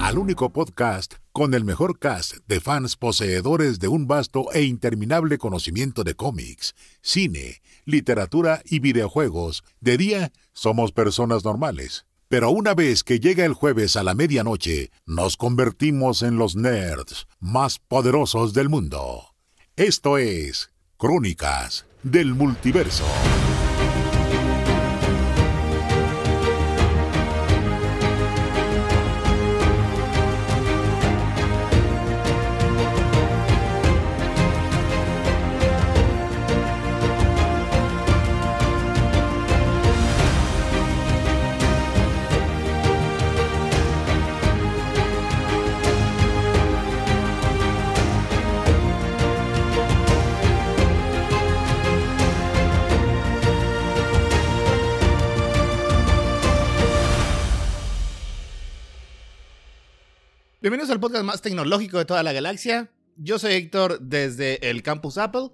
Al único podcast con el mejor cast de fans poseedores de un vasto e interminable conocimiento de cómics, cine, literatura y videojuegos. De día somos personas normales, pero una vez que llega el jueves a la medianoche, nos convertimos en los nerds más poderosos del mundo. Esto es Crónicas del Multiverso. Bienvenidos al podcast más tecnológico de toda la galaxia. Yo soy Héctor desde el Campus Apple.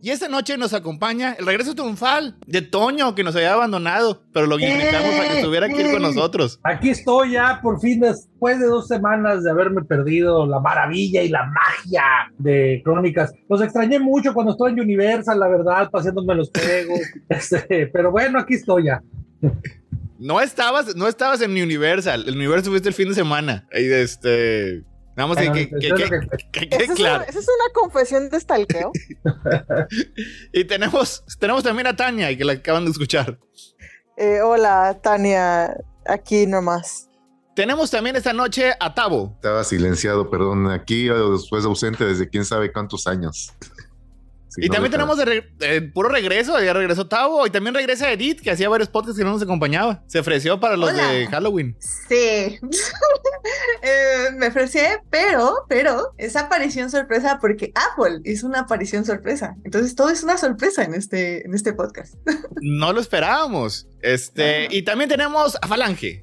Y esta noche nos acompaña el regreso triunfal de Toño, que nos había abandonado, pero lo invitamos para que estuviera aquí con nosotros. Aquí estoy ya, por fin, después de dos semanas de haberme perdido la maravilla y la magia de Crónicas. Los extrañé mucho cuando estuve en Universal, la verdad, paseándome los juegos. Este, pero bueno, aquí estoy ya. No estabas, no estabas en Universal. El Universal fuiste el fin de semana. Y este. Vamos a que, que, que, ¿Esa, es una, ¿Esa es una confesión de stalkeo? y tenemos, tenemos también a Tania, que la acaban de escuchar. Eh, hola, Tania, aquí nomás. Tenemos también esta noche a Tavo. Estaba silenciado, perdón, aquí después ausente desde quién sabe cuántos años y también tenemos de puro regreso, ya regresó Tavo y también regresa Edith, que hacía varios podcasts que no nos acompañaba. Se ofreció para los de Halloween. Sí, eh, me ofrecí, pero, pero, es aparición sorpresa porque Apple es una aparición sorpresa. Entonces todo es una sorpresa en este, en este podcast. no lo esperábamos. Este, y también tenemos a Falange.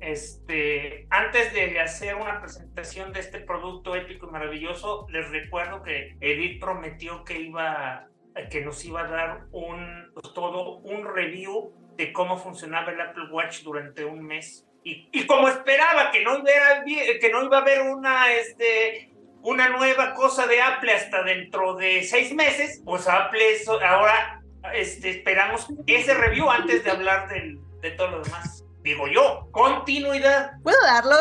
Este, antes de hacer una presentación de este producto épico y maravilloso, les recuerdo que Edith prometió que iba, que nos iba a dar un todo un review de cómo funcionaba el Apple Watch durante un mes. Y, como esperaba que no, iba, que no iba a haber una, este, una nueva cosa de Apple hasta dentro de seis meses, pues Apple ahora este, esperamos ese review antes de hablar del, de todo lo demás digo yo, continuidad. ¿Puedo darlo?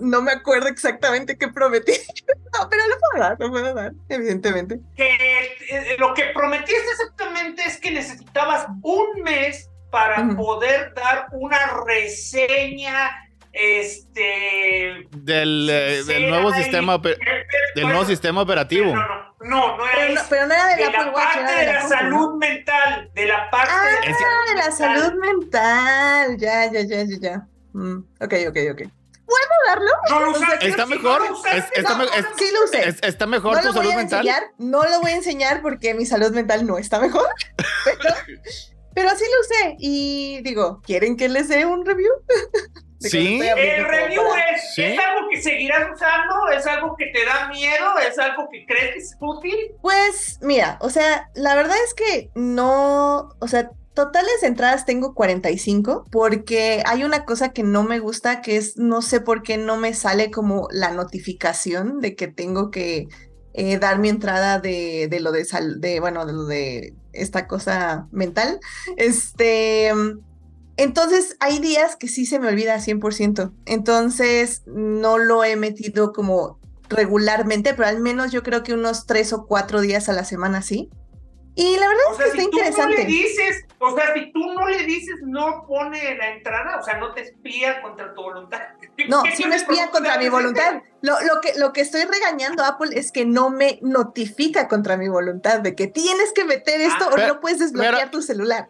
No, me acuerdo exactamente qué prometí. no, pero lo puedo dar, lo puedo dar, evidentemente. Que eh, lo que prometiste exactamente es que necesitabas un mes para poder dar una reseña este del, eh, del nuevo sistema del nuevo sistema operativo. No, no, no, es. Pero, no era de, de la parte de, la, salud mental, de la parte ah, de, la, salud mental. Ya, ya, ya, ya, ya. Mm, ok, ok, ok. ¿Puedo darlo? No lo usaste. Está mejor. está, sí lo usé. está mejor no tu salud mental. Enseñar, no lo voy a enseñar porque mi salud mental no está mejor. Pero, pero así lo usé. Y digo, ¿quieren que les dé un review? Sí. El review es, ¿es algo que seguirás usando? ¿Es algo que te da miedo? ¿Es algo que crees que es útil? Pues mira, o sea, la verdad es que no, o sea, totales entradas tengo 45 porque hay una cosa que no me gusta que es, no sé por qué no me sale como la notificación de que tengo que eh, dar mi entrada de, de lo de, sal, de, bueno, de lo de esta cosa mental. Este, entonces, hay días que sí se me olvida 100%. Entonces, no lo he metido como regularmente, pero al menos yo creo que unos tres o cuatro días a la semana sí. Y la verdad es que está interesante. No le dices, o sea, si tú no le dices, no pone la entrada, o sea, no te espía contra tu voluntad. No, sí me espía contra mi voluntad. Lo, lo, que, lo que estoy regañando a Apple es que no me notifica contra mi voluntad de que tienes que meter esto o no puedes desbloquear tu celular.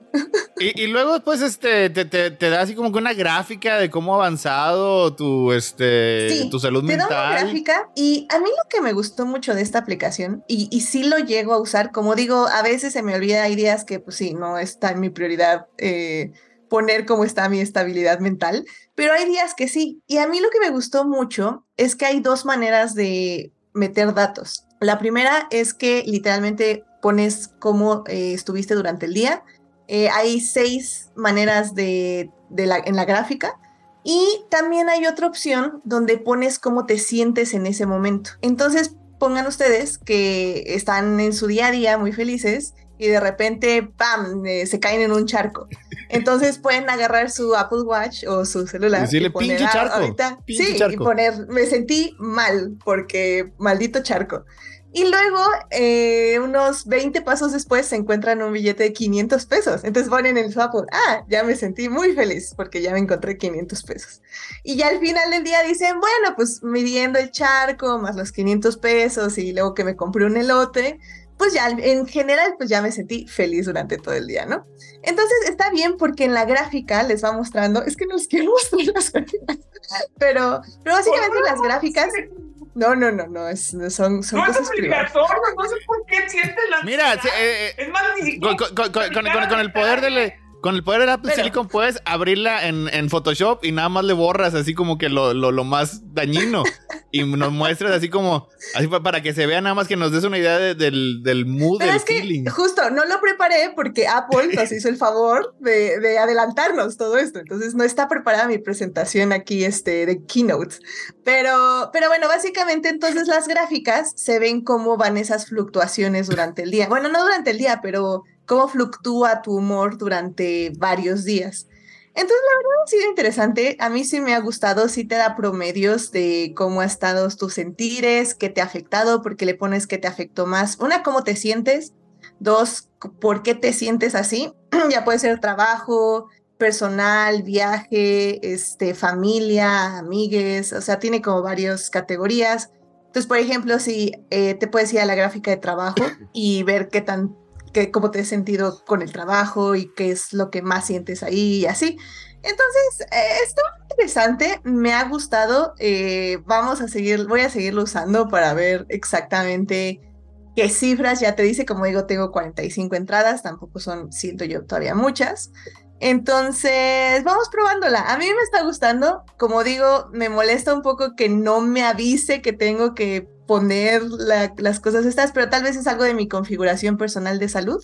Y, y, luego después este, te, te, te, da así como que una gráfica de cómo ha avanzado tu, este, tu salud te mental. Da una gráfica y a mí lo que me gustó mucho de esta aplicación y, y sí lo llego a usar, como digo, a veces se me olvida, hay días que pues sí, no está en mi prioridad. Eh, poner cómo está mi estabilidad mental, pero hay días que sí. Y a mí lo que me gustó mucho es que hay dos maneras de meter datos. La primera es que literalmente pones cómo eh, estuviste durante el día. Eh, hay seis maneras de, en la gráfica Y también hay otra opción donde pones cómo te sientes en ese momento. Entonces, pongan ustedes que están en su día a día muy felices y de repente, ¡pam!, eh, se caen en un charco. Entonces pueden agarrar su Apple Watch o su celular Decirle, y poner "Pinche "Ah, charco, ahorita, pinche sí, y charco". poner, me sentí mal porque maldito charco. Y luego, eh, unos 20 pasos después, se encuentran un billete de 500 pesos. Entonces ponen en su Apple, ah, ya me sentí muy feliz porque ya me encontré 500 pesos. Y ya al final del día dicen, bueno, pues midiendo el charco, más los 500 pesos y luego que me compré un elote, pues ya en general, pues ya me sentí feliz durante todo el día, ¿no? Entonces está bien porque en la gráfica les va mostrando, es que no les quiero mostrar las gráficas, pero, pero básicamente las gráficas, no, no, no, no, es, son, son No es cosas privadas. obligatorio, no sé por qué sientes la Mira, eh, eh, es más, ni siquiera con, con- con- con- con- con el poder del con el poder del Apple Pero- Silicon puedes abrirla en, en Photoshop y nada más le borras así como que lo, lo, lo más dañino y nos muestras así como así para que se vea nada más que nos des una idea de- del, del mood, Pero del es que feeling. justo no lo preparé porque Apple nos hizo el favor de, de adelantarnos todo esto. Entonces no está preparada mi presentación aquí este, de keynote. Pero, pero bueno, básicamente entonces las gráficas se ven cómo van esas fluctuaciones durante el día. Bueno, no durante el día, pero cómo fluctúa tu humor durante varios días. Entonces, la verdad ha sido interesante. A mí sí me ha gustado, sí te da promedios de cómo ha estado tus sentires, qué te ha afectado, porque le pones qué te afectó más. Una, cómo te sientes. Dos, por qué te sientes así. ya puede ser trabajo, personal, viaje, este, familia, amigues, o sea, tiene como varias categorías. Entonces, por ejemplo, si eh, te puedes ir a la gráfica de trabajo y ver qué tan, qué, cómo te has sentido con el trabajo y qué es lo que más sientes ahí y así. Entonces, eh, está interesante, me ha gustado. eh, vamos a seguir, voy a seguirlo usando para ver exactamente qué cifras. Ya te dice, como digo, tengo 45 entradas, tampoco son, siento yo, todavía muchas. Entonces, vamos probándola. A mí me está gustando. Como digo, me molesta un poco que no me avise que tengo que poner la- las cosas estas, pero tal vez es algo de mi configuración personal de salud.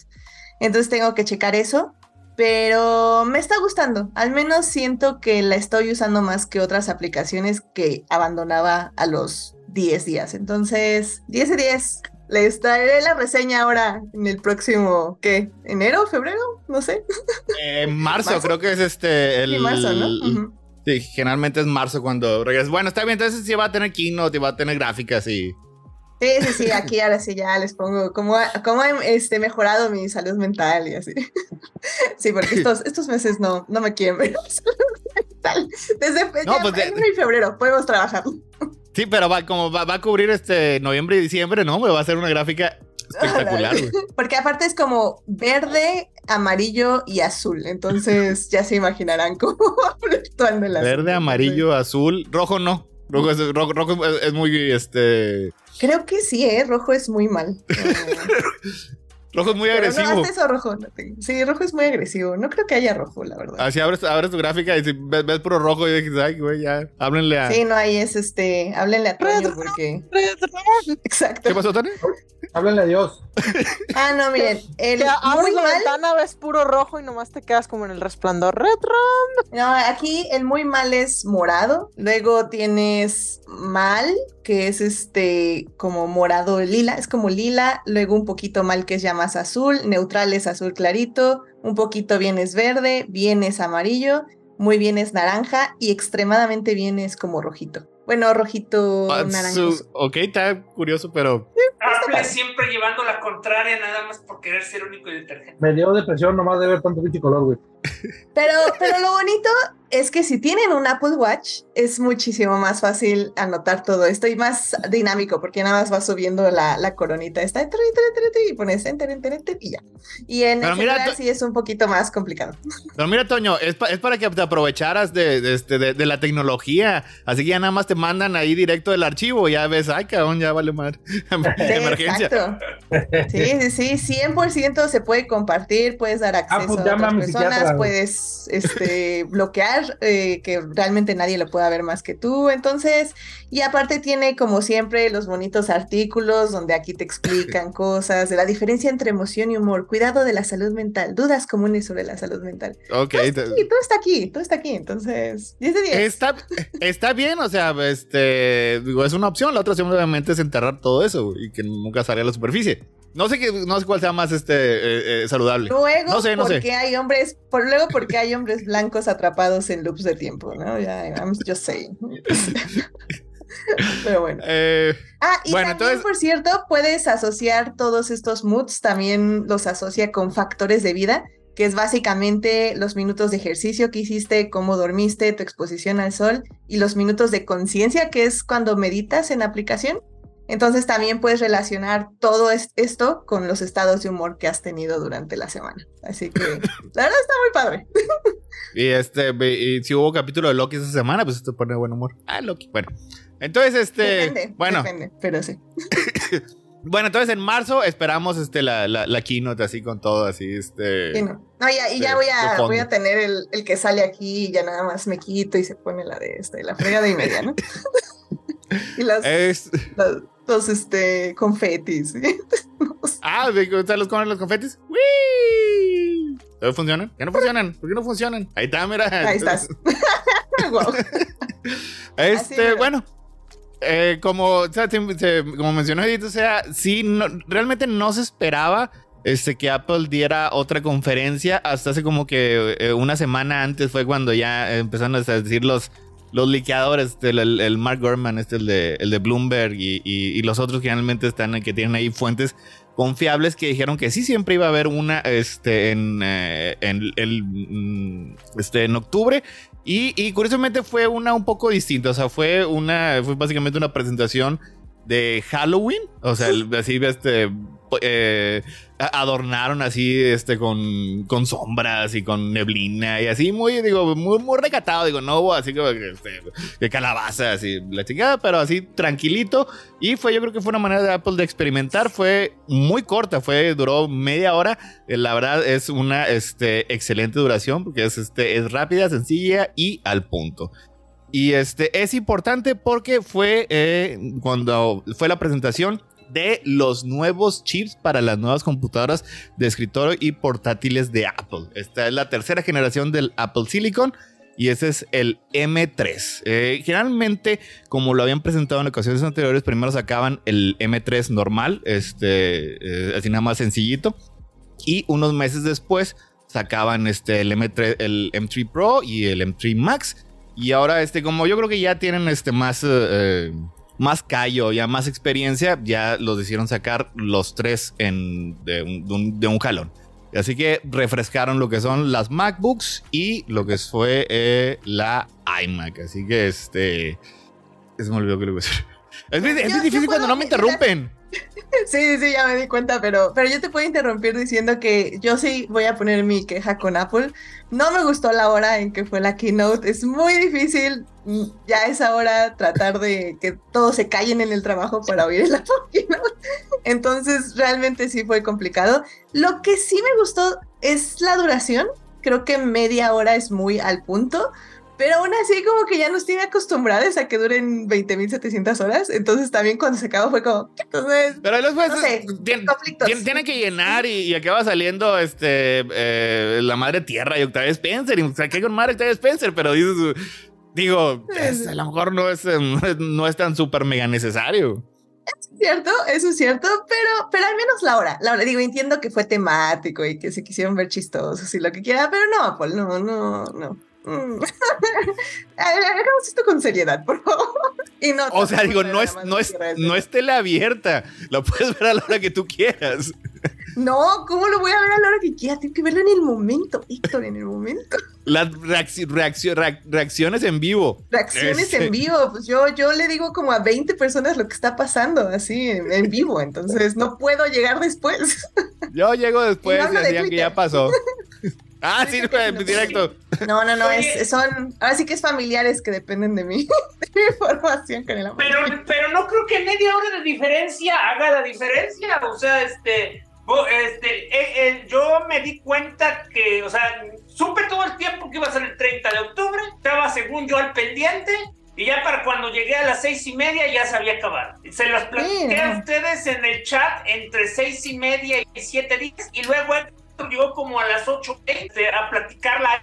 Entonces tengo que checar eso. Pero me está gustando. Al menos siento que la estoy usando más que otras aplicaciones que abandonaba a los 10 días. Entonces, 10 de 10. Les traeré la reseña ahora en el próximo, ¿qué? ¿Enero? ¿Febrero? No sé. Eh, marzo, ¿Marzo? creo que es este el Sí, marzo, ¿no? Ujú. Sí, generalmente es marzo cuando regresas. Bueno, está bien, entonces sí va a tener keynote y va a tener gráficas y Sí, sí, sí, aquí ahora sí ya les pongo cómo, ha- cómo he este, mejorado mi salud mental y así. Sí, porque estos, estos meses no, no me quieren ver. Desde No, pues de- enero y febrero podemos trabajar. Sí, pero va como va, va a cubrir este noviembre y diciembre, ¿no? Me va a hacer una gráfica espectacular. Porque aparte es como verde, amarillo y azul. Entonces ya se imaginarán cómo va fluctuando el asunto. Verde, amarillo, azul, rojo no. Rojo es, rojo, rojo es, es muy este Creo que sí, ¿eh? Rojo es muy mal. rojo es muy Pero no, agresivo. hasta eso rojo. no. Sí, rojo es muy agresivo. No creo que haya rojo, la verdad. Así abres, abres tu gráfica y si ves, ves puro rojo y dices, ay, güey, ya, háblenle a. Sí, no, ahí es este. Háblenle a Toño porque. Exacto. ¿Qué pasó, Tony? Háblenle a Dios. Ah, no, miren. El Que abres muy la mal. ventana, ves puro rojo y nomás te quedas como en el resplandor retro. No, aquí el muy mal es morado. Luego tienes mal, que es este como morado lila, es como lila. Luego un poquito mal, que es ya más azul. Neutral es azul clarito. Un poquito bien es verde. Bien es amarillo. Muy bien es naranja. Y extremadamente bien es como rojito. Bueno, rojito Ah, naranjoso. su- ok, está curioso, pero Apple siempre llevando la contraria nada más por querer ser único y detergente. Me dio depresión nomás de ver tanto pinche color, güey. Pero, pero lo bonito es que si tienen un Apple Watch, es muchísimo más fácil anotar todo esto y más dinámico, porque nada más va subiendo la, la coronita esta y pones enter, enter, enter y ya. Y en Pero el mira, celular to- sí es un poquito más complicado. Pero mira, Toño, es, pa- es para que te aprovecharas de, de, este, de, de la tecnología. Así que ya nada más te mandan ahí directo el archivo. Ya ves, ay, cabrón, ya vale más. Sí, Emergencia. exacto. Sí, sí, sí, 100% se puede compartir, puedes dar acceso pues a otras personas. Puedes este, bloquear, eh, que realmente nadie lo pueda ver más que tú. Entonces, y aparte tiene como siempre los bonitos artículos donde aquí te explican cosas de la diferencia entre emoción y humor, cuidado de la salud mental, dudas comunes sobre la salud mental. Ok. Todo está aquí, todo está aquí, todo está aquí. Entonces, 10 de 10. Está, está bien, o sea, este, digo, es una opción. La otra opción obviamente es enterrar todo eso y que nunca salga a la superficie. No sé, qué, no sé cuál sea más este, eh, eh, saludable. Luego, No sé, no sé. porque hay hombres, por, luego porque hay hombres blancos atrapados en loops de tiempo, ¿no? Ya, I'm just saying. Pero bueno. Eh, Ah, y Bueno, también, entonces- por cierto, puedes asociar todos estos moods, también los asocia con factores de vida, que es básicamente los minutos de ejercicio que hiciste, cómo dormiste, tu exposición al sol y los minutos de conciencia, que es cuando meditas en aplicación. Entonces también puedes relacionar todo es- esto con los estados de humor que has tenido durante la semana. Así que la verdad está muy padre. y este, y si hubo capítulo de Loki esta semana, pues esto pone buen humor. Ah, Loki. Bueno. Entonces, este. Depende, bueno, depende, pero sí. bueno, entonces en marzo esperamos este la, la, la keynote así con todo, así, este. Sí, no. No, ya, y ya de- voy a, voy a tener el, el que sale aquí y ya nada más me quito y se pone la de este, la fregada y media, ¿no? y las, Es, las- los este, confetis. ah, ¿de los comen los confetes? ¡Wii! ¿Todavía funcionan? Ya no funcionan. ¿Por qué no funcionan? Ahí está, mira. Ahí estás. Guau. Este, bueno. eh, como, o sea, como mencionó Edith, o sea, sí, no- realmente no se esperaba este, que Apple diera otra conferencia. Hasta hace como que eh, una semana antes fue cuando ya empezaron a decir los, los liqueadores, este, el, Mark Gurman, este, el de, el de Bloomberg y, y- y los otros que realmente están, que tienen ahí fuentes confiables que dijeron que sí siempre iba a haber una este, en, eh, en, el, mm, este, en octubre. Y, y curiosamente fue una un poco distinta. O sea, fue una. Fue básicamente una presentación de Halloween. O sea, el- así este. eh, adornaron así este con, con sombras y con neblina y así muy digo muy muy recatado digo no así como que, este, de calabaza así la chingada pero así tranquilito. Y fue yo creo que fue una manera de Apple de experimentar. Fue muy corta fue duró media hora. Eh, la verdad es una este, excelente duración porque es, este, es rápida, sencilla y al punto. Y este es importante porque fue eh, cuando fue la presentación de los nuevos chips para las nuevas computadoras de escritorio y portátiles de Apple. Esta es la tercera generación del Apple Silicon y ese es el M3. Eh, generalmente, como lo habían presentado en ocasiones anteriores, primero sacaban el M3 normal, este, eh, así nada más sencillito. Y unos meses después sacaban este, el, M3, el M3 Pro y el M3 Max. Y ahora, este, como yo creo que ya tienen este, más, eh, más callo, ya más experiencia, ya los hicieron sacar los tres en, de, un, de un- jalón. Así que refrescaron lo que son las MacBooks y lo que fue eh, la iMac. Así que este. Se me olvidó que lo iba a decir. Es, es difícil cuando no me interrumpen. Sí, sí, ya me di cuenta, pero, pero yo te puedo interrumpir diciendo que yo sí voy a poner mi queja con Apple. No me gustó la hora en que fue la keynote. Es muy difícil mm, ya a esa hora tratar de que todos se callen en el trabajo para oír la keynote. Entonces, realmente sí fue complicado. Lo que sí me gustó es la duración. Creo que media hora es muy al punto. Pero aún así, como que ya nos tiene acostumbrados a que duren 20.700 horas. Entonces, también cuando se acabó fue como. Entonces, Pero después No sé, tien- conflictos. tien- tiene que llenar y, y acaba saliendo este eh, la madre tierra y Octavia Spencer. Y o sea, ¿qué con madre Octavia Spencer? Pero dices, digo, es- a lo mejor no es, eh, no es, es tan súper mega necesario. cierto, eso es cierto, pero, pero al menos la hora. La hora, digo, entiendo que fue temático y que se quisieron ver chistosos y lo que quiera, pero no, Apple, no, no, no. Mm. Hagamos esto con seriedad, por favor. Y no, O sea, digo, no es, no es, no es tele abierta. Lo puedes ver a la hora que tú quieras. No, ¿cómo lo voy a ver a la hora que quiera? Tengo que verlo en el momento, Héctor, en el momento. Las reacci- reaccio- reac- reacciones en vivo. Reacciones Este. en vivo, pues yo, yo le digo como a 20 personas lo que está pasando así en, en vivo, entonces no puedo llegar después. Yo llego después Y no y de que ya pasó. Ah, sí, no. directo. No, no, no, es, son, ahora sí que es familiares que dependen de mí, de mi información con el amor. Pero, pero no creo que media hora de diferencia haga la diferencia. O sea, este, este, eh, eh, yo me di cuenta que, o sea, supe todo el tiempo que iba a ser el 30 de octubre, estaba según yo al pendiente, y ya para cuando llegué a las seis y media ya se había acabado. Se los platiqué a ustedes en el chat entre seis y media y siete días, y luego llegó como a las ocho a platicar la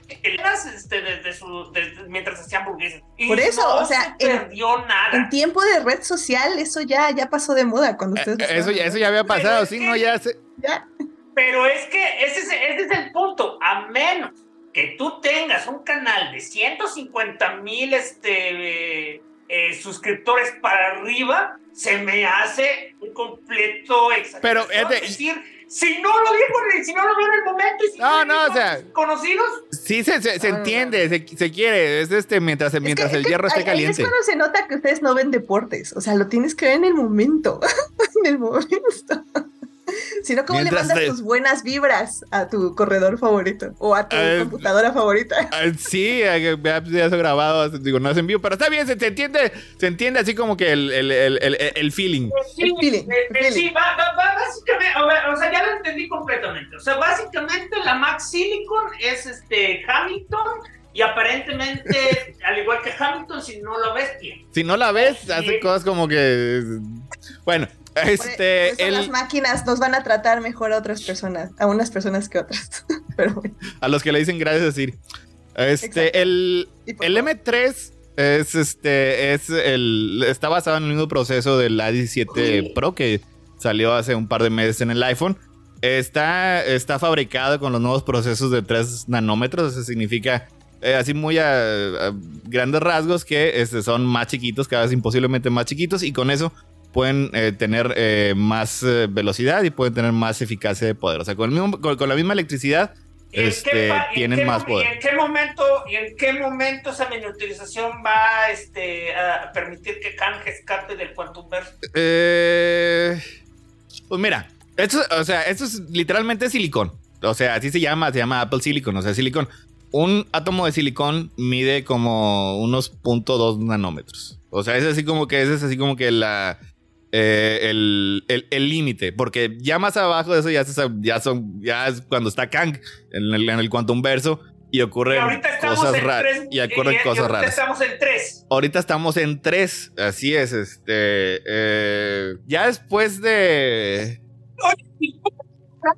este, desde su, desde, mientras hacía hamburguesas. Y Por eso, no o sea, se en- perdió nada. En tiempo de red social, eso ya, ya pasó de moda cuando ustedes. Eh, Eso, ya- eso ya había pasado, sí, no, ya se... Ya. Pero es que ese es, ese es el punto. A menos que tú tengas un canal de 150 mil este, eh, eh, suscriptores para arriba, se me hace un completo exageración. Pero, es de- Es decir, si no lo vi, por- si no lo vi en el momento, y si No, lo vi no, o sea- conocidos, Sí, se, se, se Ah, entiende, se, se quiere, es este mientras, Es mientras que- el es que hierro esté ahí- ahí caliente. Es cuando se nota que ustedes no ven deportes. O sea, lo tienes que ver en el momento. en el momento. si no, ¿cómo Mientras le mandas te- tus buenas vibras a tu corredor favorito? O a tu Eh, computadora favorita. Ah, Sí, ya eso grabado, digo, no es en vivo, pero está bien, se, se entiende, se entiende así como que el, el, el, el, el feeling. sí, El feeling, el feeling. sí, va, va- va básicamente, o sea, ya lo entendí completamente. O sea, básicamente la Max Silicon es este Hamilton y aparentemente, al igual que Hamilton, si no lo ves, bien. Si no la ves, Sí. hace cosas como que... Bueno, este... por eso las el- máquinas nos van a tratar mejor a otras personas, a unas personas que otras. Pero bueno. a los que le dicen gracias decir. Este, Exacto. el, el favor. M3 es este, es el, está basado en el mismo proceso del A17 Pro que salió hace un par de meses en el iPhone. Está, está fabricado con los nuevos procesos de 3 nanómetros, eso significa eh, así muy a, a grandes rasgos que este, son más chiquitos, cada vez imposiblemente más chiquitos y con eso pueden eh, tener eh, más eh, velocidad y pueden tener más eficacia de poder. O sea, con, el mismo- con- con la misma electricidad ¿Y en qué este, tienen más poder. ¿Y en qué momento, y en qué momento esa miniaturización va este, a permitir que Kang escape del Quantum Verse? Eh, pues mira, esto, o sea, esto es literalmente silicón. O sea, así se llama, se llama Apple Silicon. O sea, silicón. Un átomo de silicón mide como unos 0.2 nanómetros. O sea, es así como que es así como que la eh, el el- el límite. Porque ya más abajo de eso ya, se- ya son, ya es cuando está Kang en el, en el quantum verso y ocurren cosas raras. tres. Y ocurren y- y cosas ahorita raras. estamos en tres. Ahorita estamos en 3. Así es, este. eh, ya después de. Oye, ¿y cómo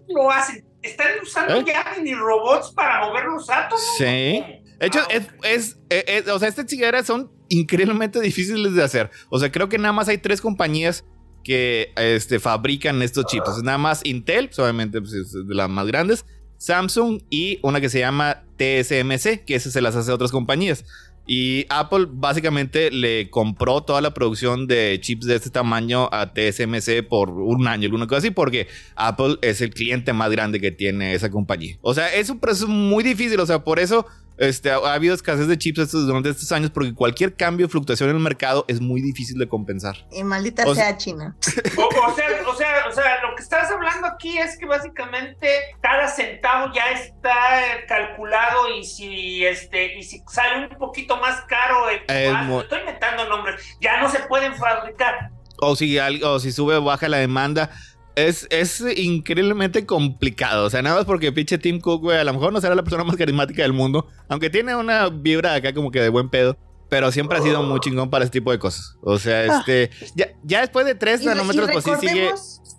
lo hacen? ¿Están usando ¿Eh? ya mini robots para mover los átomos? Sí. De hecho, Ah, es, es- es- es- O sea, estas chingaderas son increíblemente difíciles de hacer. O sea, creo que nada más hay tres compañías que este, fabrican estos chips. Es nada más Intel, pues, obviamente pues, es de las más grandes. Samsung y una que se llama TSMC, que esa se las hace a otras compañías. Y Apple básicamente le compró toda la producción de chips de este tamaño a TSMC por un año, alguna cosa así, porque Apple es el cliente más grande que tiene esa compañía. O sea, es un proceso muy difícil, o sea, por eso este, ha, ha habido escasez de chips estos- durante estos años, porque cualquier cambio o fluctuación en el mercado es muy difícil de compensar. Y maldita O sea- sea China. O, o sea, o, sea, o sea, lo que estás hablando aquí es que básicamente cada centavo ya está eh, calculado y si este y si sale un poquito más caro el Es ah, muy- estoy inventando nombres, ya no se pueden fabricar. O si, algo, o si sube o baja la demanda. Es, es increíblemente complicado. O sea, nada más porque pinche Tim Cook, güey, a lo mejor no será la persona más carismática del mundo. Aunque tiene una vibra acá como que de buen pedo. Pero siempre ha sido muy chingón para este tipo de cosas. O sea, este. Ya, ya después de 3 Y- nanómetros, pues sí sigue.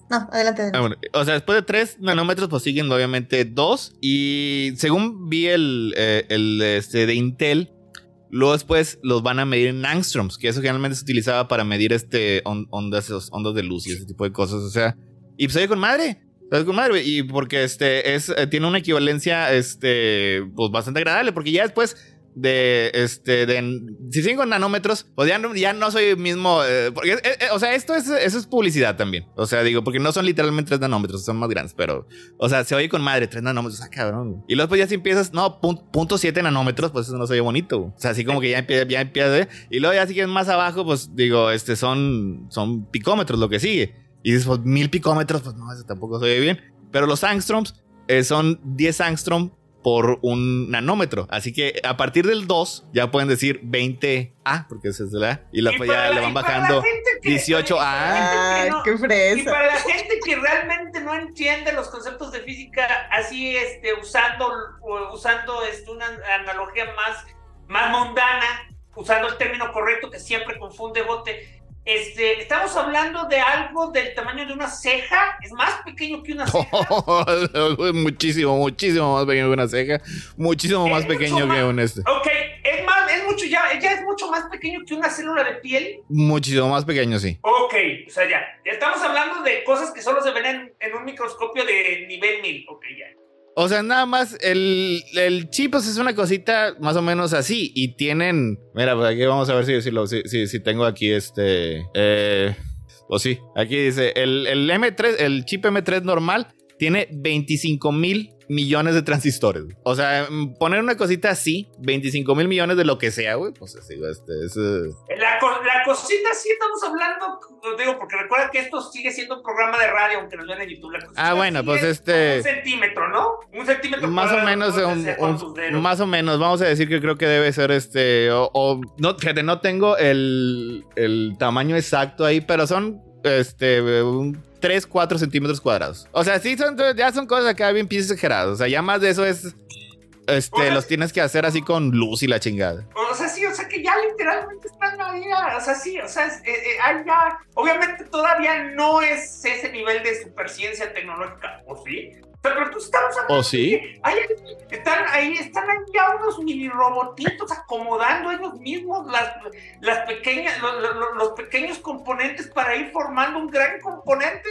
No, adelante. adelante. Ah, bueno, o sea, después de 3 nanómetros, pues siguen obviamente 2. Y según vi el, eh, el este, de Intel, luego después los van a medir en angstroms, que eso generalmente se utilizaba para medir este on- ondas, ondas de luz y ese tipo de cosas. O sea, y pues oye con madre. ¿Sabes con madre? Y porque este es, eh, tiene una equivalencia este, pues bastante agradable, porque ya después de este de si siguen con nanómetros pues ya no, ya no soy el mismo eh, porque eh, eh, o sea esto es eso es publicidad también o sea digo porque no son literalmente 3 nanómetros son más grandes pero o sea se oye con madre 3 nanómetros ah cabrón y luego pues ya si empiezas no pun- punto 7 nanómetros pues eso no se oye bonito o sea así como que ya empieza ya empieza y luego ya sigues más abajo pues digo este son son picómetros lo que sigue y dices pues mil picómetros pues no eso tampoco se oye bien pero los angstroms eh, son 10 angstrom por un nanómetro. Así que a partir del 2 ya pueden decir 20A, porque esa es la A, y la, Y ya la- le van y bajando. La gente que 18, para la Ah, gente que no- qué Y fresa. para la gente que realmente no entiende los conceptos de física, así este, usando, usando este, una analogía más, más mundana, usando el término correcto que siempre confunde bote, este, estamos hablando de algo del tamaño de una ceja, es más pequeño que una ceja. muchísimo, muchísimo más pequeño que una ceja. Muchísimo Es más pequeño más- que un este. Ok, es más, es mucho, ya, ya es mucho más pequeño que una célula de piel. Muchísimo más pequeño, sí. Ok, o sea, ya, ya estamos hablando de cosas que solo se ven en, en un microscopio de nivel 1000. Ok, ya. O sea, nada más el, el chip pues, es una cosita más o menos así. Y tienen. Mira, pues aquí vamos a ver si, si, si- si tengo aquí este. Eh, o sí, aquí dice: el, el M3, el chip M3 normal tiene 25 mil millones de transistores. O sea, mm, poner una cosita así, 25 mil millones de lo que sea, güey. Pues así, este, es. eh, La, co- la cosita sí estamos hablando, digo, porque recuerda que esto sigue siendo un programa de radio, aunque nos vean en YouTube. La cosita Ah, bueno, pues, es este- Un centímetro, ¿no? Un centímetro. Más o menos, un- un- más o menos, vamos a decir que creo que debe ser este, o, o- no, fíjate, no tengo el, el tamaño exacto ahí, pero son, este, un 3, 4 centímetros cuadrados. O sea, sí, son, ya son cosas acá bien pinches exageradas, o sea, ya más de eso es, este, O sea, los tienes que hacer así con luz y la chingada. O sea, sí, o sea que ya literalmente están ahí, o sea, sí, o sea, es- eh, eh, ya, obviamente todavía no es ese nivel de superciencia tecnológica, ¿o sí? Pero tú estamos hablando ¿O sí? hay- están ahí, están ahí ya unos mini robotitos acomodando ellos mismos las, las pequeñas, los, los- los pequeños componentes para ir formando un gran componente.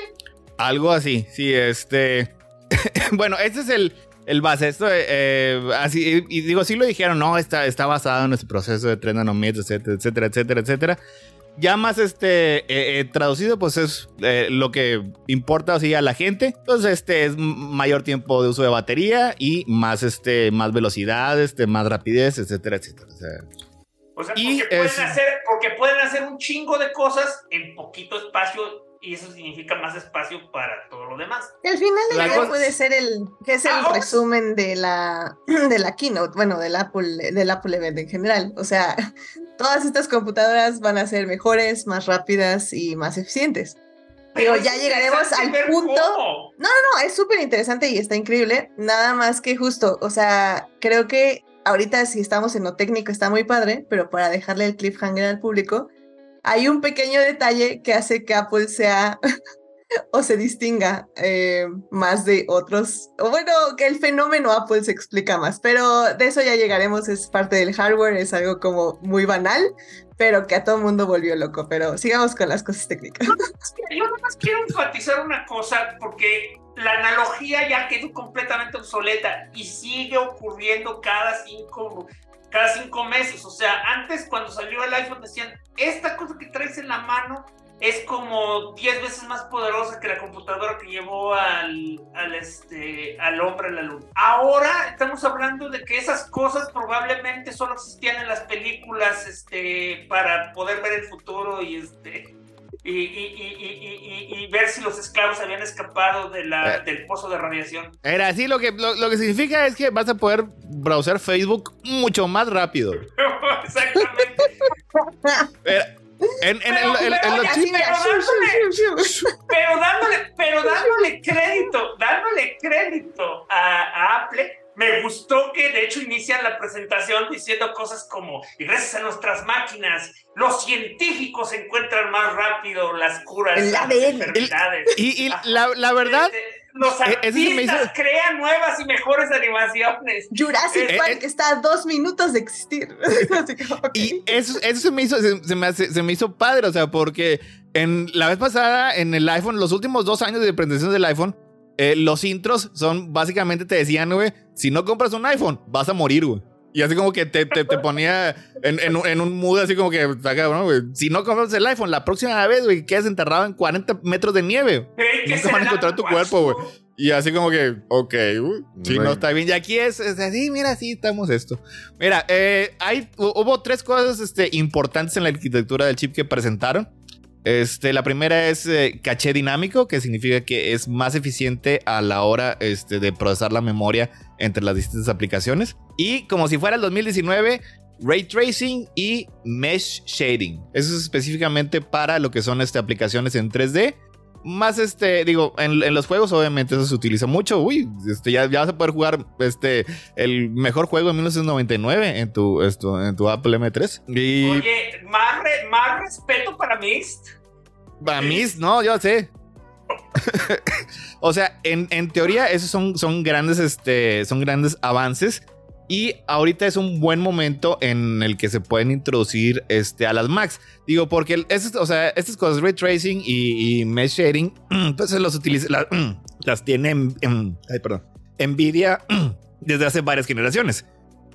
Algo así, sí, este. bueno, este es el, el base. Esto, eh, eh, así, y, y digo, sí lo dijeron, no, está, está basado en este proceso de 3 nanómetros, etcétera, etcétera, etcétera, etcétera. Ya más este eh, eh, traducido, pues es eh, lo que importa así a la gente. Entonces, este es mayor tiempo de uso de batería y más este, más velocidad, este, más rapidez, etcétera, etcétera. O sea, O sea, Y porque, pueden es- hacer, porque pueden hacer un chingo de cosas en poquito espacio y eso significa más espacio para todo lo demás. Al final del La cosa- puede ser el, que es el Ah, oh. resumen de la, de la keynote, bueno, del Apple, del Apple Event en general. O sea, todas estas computadoras van a ser mejores, más rápidas y más eficientes. Digo, Pero ya es llegaremos al punto. cómo. No, es súper interesante y está increíble. Nada más que justo, o sea, creo que ahorita si estamos en lo técnico está muy padre, pero para dejarle el cliffhanger al público, hay un pequeño detalle que hace que Apple sea o se distinga eh, más de otros, o bueno, que el fenómeno Apple se explica más, pero de eso ya llegaremos, es parte del hardware, es algo como muy banal, pero que a todo el mundo volvió loco, pero sigamos con las cosas técnicas. Yo nada más quiero enfatizar una cosa, porque la analogía ya quedó completamente obsoleta y sigue ocurriendo cada cinco, cada cinco meses. O sea, antes cuando salió el iPhone decían, esta cosa que traes en la mano es como 10 veces más poderosa que la computadora que llevó al, al, este, al hombre a la luna. Ahora estamos hablando de que esas cosas probablemente solo existían en las películas este, para poder ver el futuro y este y, y- y- y- y- y ver si los esclavos habían escapado de la, Eh. del pozo de radiación. era así, lo que, lo, lo que significa es que vas a poder browser Facebook mucho más rápido. Exactamente. Era- en, en- en- en- en- en los Pero, pero shu. Pero dándole, pero dándole crédito, dándole crédito a, a Apple, me gustó que de hecho inician la presentación diciendo cosas como, y gracias a nuestras máquinas, los científicos encuentran más rápido las curas El las enfermedades. y, y la, la verdad, Este, los Eh, artistas hizo- crean nuevas y mejores animaciones. Jurassic Eh, Park eh, está a dos minutos de existir. Así. Y eso, eso se me hizo, se, se me hace- se me hizo padre, o sea, porque en la vez pasada en el iPhone, los últimos dos años de presentación del iPhone, eh, los intros son básicamente te decían, güey, si no compras un iPhone, vas a morir, güey. Y así como que te, te, te ponía en, en, un- en un mood así como que, está cabrón, güey. Si no compras el iPhone, la próxima vez, güey, quedas enterrado en 40 metros de nieve. Nunca van a encontrar tu cuerpo, güey. Y así como que, ok, sí, Güey. no está bien. Y aquí es, es así, mira, sí, estamos esto. Mira, eh, hay, hu- hubo tres cosas este, importantes en la arquitectura del chip que presentaron. Este, la primera es eh, caché dinámico, que significa que es más eficiente a la hora este, de procesar la memoria entre las distintas aplicaciones. Y como si fuera el 2019, ray tracing y mesh shading. Eso es específicamente para lo que son este, aplicaciones en 3D. Más este, digo, en, en los juegos obviamente eso se utiliza mucho. Uy, este, ya, ya vas a poder jugar este, el mejor juego de 1999 en tu, esto, en tu Apple M3. Y Oye, más, re- más respeto para Mist. para mí, no, yo sé. o sea, en, en teoría esos son, son, grandes, este, son grandes avances. Y ahorita es un buen momento en el que se pueden introducir este, a las Macs. Digo, porque esas, o sea, estas cosas, ray tracing y, y mesh shading, pues se los utiliza, la- las tiene en- en- ay, perdón, Nvidia desde hace varias generaciones.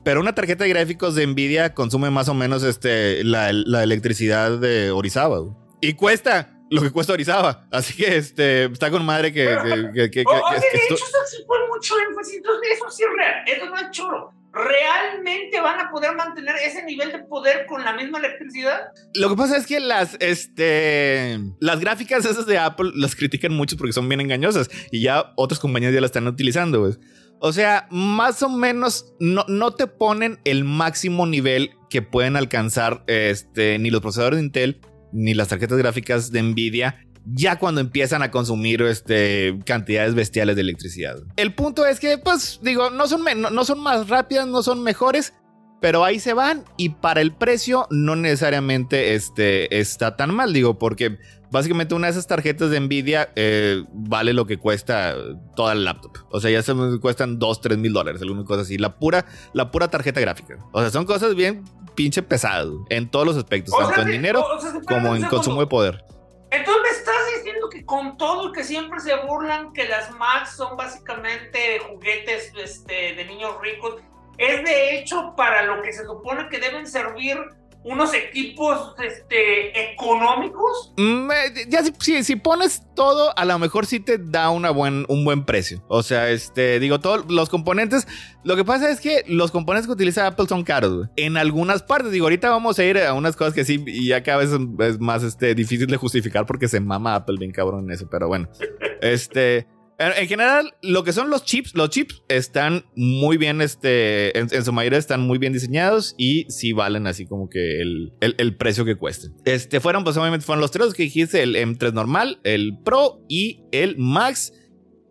Pero una tarjeta de gráficos de Nvidia consume más o menos este, la, la electricidad de Orizaba. Y cuesta lo que cuesta Orizaba. Así que este, está con madre que... que- que- que- O- que- Oye, de esto- hecho, eso sí fue mucho énfasis. Entonces, eso sí es real. Eso no es choro. ¿Realmente van a poder mantener ese nivel de poder con la misma electricidad? Lo que pasa es que las, este, las gráficas esas de Apple las critican mucho porque son bien engañosas y ya otras compañías ya las están utilizando. güey. O sea, más o menos no, no te ponen el máximo nivel que pueden alcanzar este, ni los procesadores de Intel ni las tarjetas gráficas de Nvidia ya cuando empiezan a consumir este, cantidades bestiales de electricidad. El punto es que, pues, digo, no son, no, no son más rápidas, no son mejores, pero ahí se van y para el precio no necesariamente este, está tan mal, digo, porque básicamente una de esas tarjetas de Nvidia eh, vale lo que cuesta toda la laptop. O sea, ya se me cuestan 2, 3 mil dólares, alguna cosa así. La pura, la pura tarjeta gráfica. O sea, son cosas bien pinche güey, en todos los aspectos, O tanto sea, en dinero o- sea, como en consumo de poder. Entonces me estás diciendo que con todo que siempre se burlan que las Macs son básicamente juguetes este, de niños ricos, es de hecho para lo que se supone que deben servir unos equipos este, económicos. Mm, eh, ya si, si- si pones todo, a lo mejor sí te da una buen, un buen precio. O sea, este, digo, todos los componentes. Lo que pasa es que los componentes que utiliza Apple son caros. En algunas partes, digo, ahorita vamos a ir a unas cosas que sí, y ya cada vez es más este, difícil de justificar porque se mama Apple bien cabrón en eso, pero bueno. Este. En, en general, lo que son los chips, los chips están muy bien, este, en, su mayoría están muy bien diseñados y sí valen así como que el, el- el precio que cuesten. Este, fueron, pues obviamente fueron los tres que dijiste, el M3 normal, el Pro y el Max.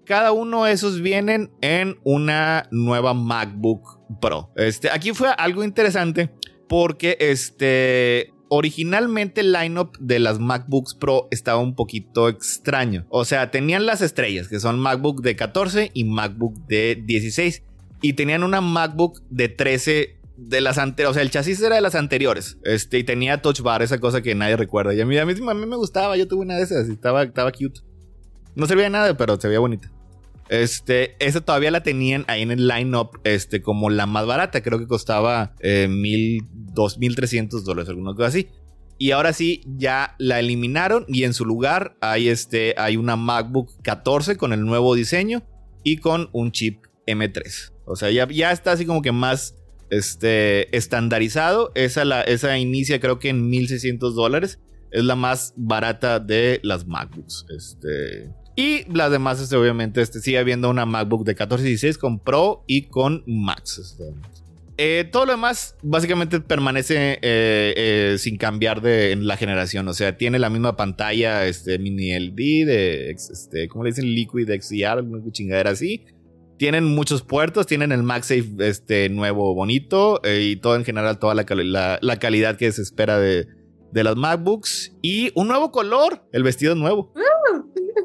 Cada uno de esos vienen en una nueva MacBook Pro. Este, aquí fue algo interesante porque este originalmente el lineup de las MacBooks Pro estaba un poquito extraño. O sea, tenían las estrellas que son MacBook de 14 y MacBook de 16 y tenían una MacBook de 13 de las anteriores, o sea, el chasis era de las anteriores. Este, y tenía touch bar, esa cosa que nadie recuerda. Y a mí, a mí, a mí me gustaba, yo tuve una de esas y estaba, estaba cute. No servía de nada, pero se veía bonita. Este, esa todavía la tenían ahí en el lineup, este, como la más barata. Creo que costaba eh, mil, dos mil trescientos dólares, alguna cosa así. Y ahora sí, ya la eliminaron y en su lugar hay, este, hay una MacBook 14 con el nuevo diseño y con un chip M3. O sea, ya, ya está así como que más este, estandarizado. Esa, la, esa inicia creo que en 1600 dólares. Es la más barata de las MacBooks. Este, y las demás, obviamente, este, sigue habiendo una MacBook de 14 y 16 con Pro y con Max. Eh, todo lo demás básicamente permanece eh, eh, sin cambiar de en la generación. O sea, tiene la misma pantalla este, mini LD de, este, ¿cómo le dicen? Liquid XDR, chingadera así. Tienen muchos puertos, tienen el MagSafe este, nuevo, bonito y todo en general, toda la- la calidad que se espera de, de las MacBooks. Y un nuevo color, el vestido es nuevo.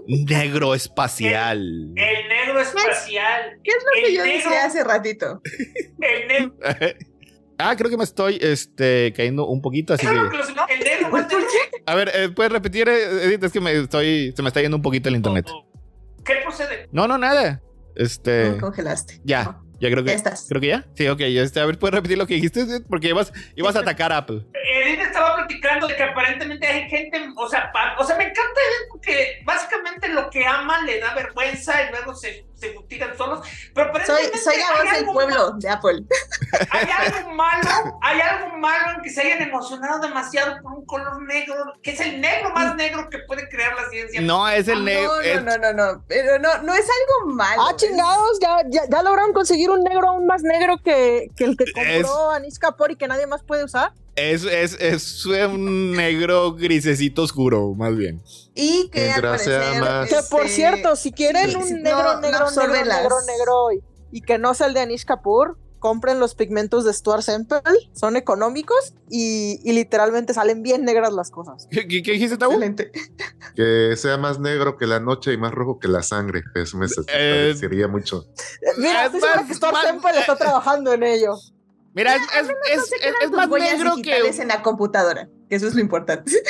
Negro espacial. El negro espacial. ¿Qué es lo que yo negro. decía hace ratito? El negro. ah, creo que me estoy este, cayendo un poquito, así que... que los- no, el negro ¿Por más negro. qué? A ver, eh, ¿puedes repetir, eh, Edith? Es que me estoy, se me está yendo un poquito el internet. ¿Qué procede? No, no, nada. Este, Me congelaste. ya, ya creo que... Ya estás. Creo que ya. Sí, ok. ya este, a ver, ¿puedes repetir lo que dijiste? Edith? Porque ibas, ibas a atacar a Apple. Edith estaba platicando de que aparentemente hay gente, o sea, pa- o sea, me encanta Edith porque básicamente lo que ama le da vergüenza y luego se, se solos. Pero Soy, soy la hay voz del algo pueblo de Apple. hay algo malo, hay algo malo en que se hayan emocionado demasiado por un color negro, que es el negro más negro que puede crear la ciencia. No, es el negro. Ah, No, no, no, no, pero no, no es algo malo. Ah, chingados, ya, ya, ya lograron conseguir un negro aún más negro que, que el que Es- compró Anish Kapoor y que nadie más puede usar. Es, es, es un negro grisecito oscuro, más bien. Y que al parecer, más- Que por este, cierto, si quieren sí, un sí, negro, no- no negro, negro, las- negro, negro y, y que no sea el de Anish Kapoor, compren los pigmentos de Stuart Semple, son económicos y, y literalmente salen bien negras las cosas. ¿Qué, qué- qué dijiste, Tabo? Excelente. Que sea más negro que la noche y más rojo que la sangre. Eso me Eh, mucho. Mira, es estoy segura más- que Stuart más- Semple está trabajando en ello. Mira, es, es, es, es- más negro que. en la computadora, que eso es lo importante.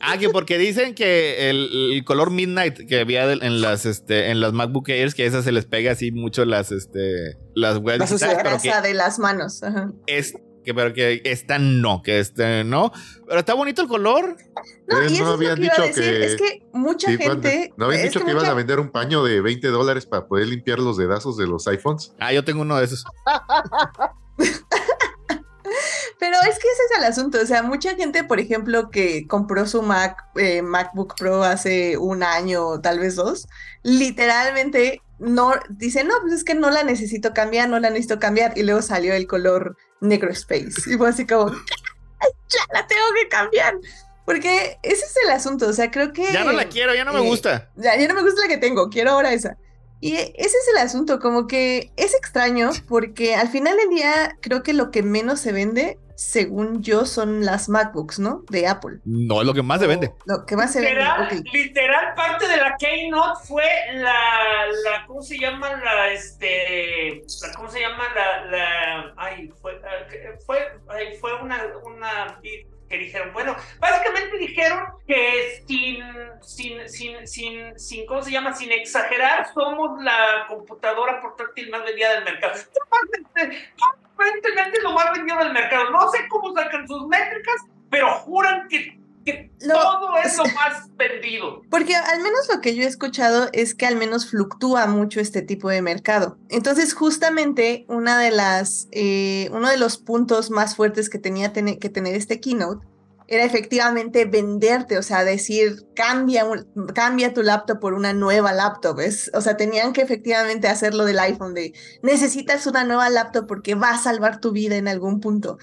Ah, que porque dicen que el, el color Midnight que había en las este en las MacBook Airs, que esas se les pega así mucho las este las huellas La suciedad. pero que Grasa de las manos. ajá. es que pero que esta no, que este no. Pero está bonito el color. No, Eh, y eso no es lo habían que iba a dicho decir, que- es que mucha Sí, gente... ¿No habían dicho que, iban mucha- a vender un paño de 20 dólares para poder limpiar los dedazos de los iPhones? Ah, yo tengo uno de esos. Pero es que ese es el asunto, o sea, mucha gente, por ejemplo, que compró su Mac, eh, MacBook Pro hace un año tal vez dos, literalmente no, dice, no, pues es que no la necesito cambiar, no la necesito cambiar, y luego salió el color negro space, y fue así como, "Ay, ya la tengo que cambiar, porque ese es el asunto, o sea, creo que... Ya no la quiero, ya no me eh, gusta. Ya, ya no me gusta la que tengo, quiero ahora esa. Y ese es el asunto, como que es extraño porque al final del día creo que lo que menos se vende, según yo, son las MacBooks, ¿no? De Apple. No, es lo que más se vende. Lo que más se vende. Literal, ok. literal, parte de la Keynote fue la, la ¿cómo se llama? La, este, la, ¿cómo se llama? La, la, ay, fue, ah, que- fue, ay, fue una, una, que dijeron, bueno, básicamente dijeron que sin, sin, sin, sin, sin, ¿cómo se llama? Sin exagerar, somos la computadora portátil más vendida del mercado. Aparentemente lo más vendido del mercado. No sé cómo sacan sus métricas, pero juran que, que Lo- todo es lo más vendido. Porque al menos lo que yo he escuchado es que al menos fluctúa mucho este tipo de mercado. Entonces, justamente una de las, eh, uno de los puntos más fuertes que tenía tene- que tener este keynote era efectivamente venderte, o sea, decir, cambia, un- cambia tu laptop por una nueva laptop. Es, o sea, tenían que efectivamente hacerlo del iPhone, de necesitas una nueva laptop porque va a salvar tu vida en algún punto.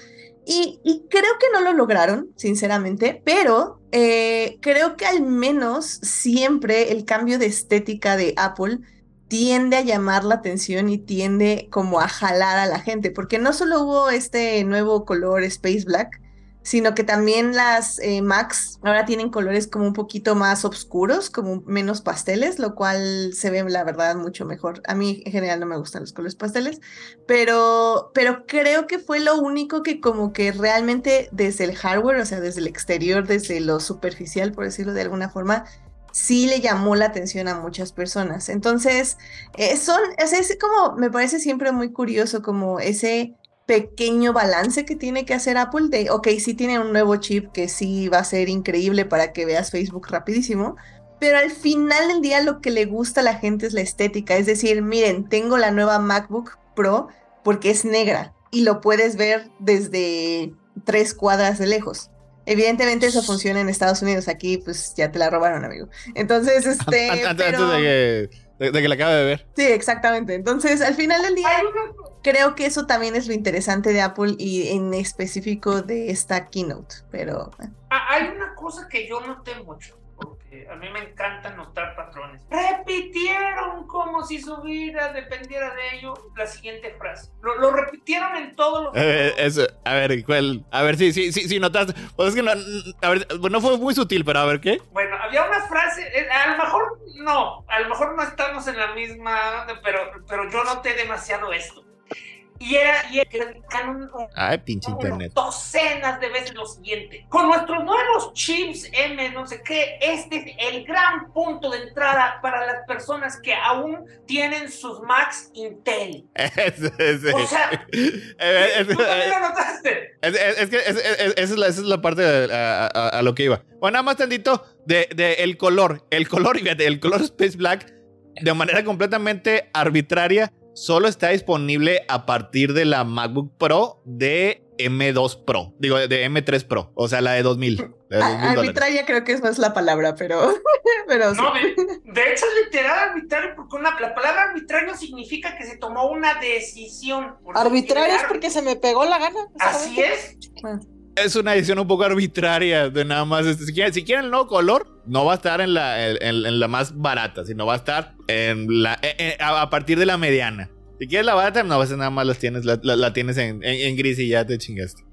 Y, creo que no lo lograron, sinceramente, pero eh, creo que al menos siempre el cambio de estética de Apple tiende a llamar la atención y tiende como a jalar a la gente, porque no solo hubo este nuevo color Space Black, sino que también las eh, Macs ahora tienen colores como un poquito más oscuros, como menos pasteles, lo cual se ve la verdad mucho mejor. A mí en general no me gustan los colores pasteles, pero, pero creo que fue lo único que como que realmente desde el hardware, o sea, desde el exterior, desde lo superficial, por decirlo de alguna forma, sí le llamó la atención a muchas personas. Entonces, eh, son, es como, me parece siempre muy curioso como ese pequeño balance que tiene que hacer Apple de, ok, sí tiene un nuevo chip que sí va a ser increíble para que veas Facebook rapidísimo, pero al final del día lo que le gusta a la gente es la estética, es decir, miren, tengo la nueva MacBook Pro porque es negra y lo puedes ver desde tres cuadras de lejos. Evidentemente eso funciona en Estados Unidos, aquí pues ya te la robaron, amigo. Entonces, este... Antes, antes pero- de, que, de, de que la acabe de ver. Sí, exactamente. Entonces, al final del día, creo que eso también es lo interesante de Apple y en específico de esta keynote. Pero Ah, Hay una cosa que yo noté mucho, a mí me encanta notar patrones. Repitieron como si su vida dependiera de ello la siguiente frase. Lo, lo repitieron en todos los... Eh, eso, a ver, ¿cuál? A ver, sí, sí, sí, sí, notaste. Pues es que no, a ver, no fue muy sutil, pero a ver, ¿qué? Bueno, había una frase, eh, a lo mejor no, a lo mejor no estamos en la misma, pero, pero yo noté demasiado esto. Y era, y era un- un- Ay, pinche internet. docenas de veces lo siguiente. Con nuestros nuevos chips M, no sé qué, este es el gran punto de entrada para las personas que aún tienen sus Macs Intel. Ese, ese. O sea, Eh, es- ¿tú también eh, lo notaste? es- es- es que es- es- es- esa es la, esa es la parte de- a, a- a lo que iba. Bueno, nada más tantito de, de el color. El color, fíjate, el color Space Black de manera completamente arbitraria, solo está disponible a partir de la MacBook Pro de M2 Pro. Digo, de M3 Pro. O sea, la de 2000. La de 2000 dólares. Arbitraria creo que es la palabra, pero, pero sí. No, de, de hecho es literal arbitrario, porque una- la palabra arbitrario significa que se tomó una decisión. Por Arbitrario es porque se me pegó la gana. Así es. Es una edición un poco arbitraria de nada más. este, si, quieren, si quieren el nuevo color, no va a estar en la, en, en la más barata, sino va a estar en la, eh, eh, a partir de la mediana. Si quieres la barata, no, pues nada más las tienes, la, la- la tienes en, en- en gris y ya te chingaste.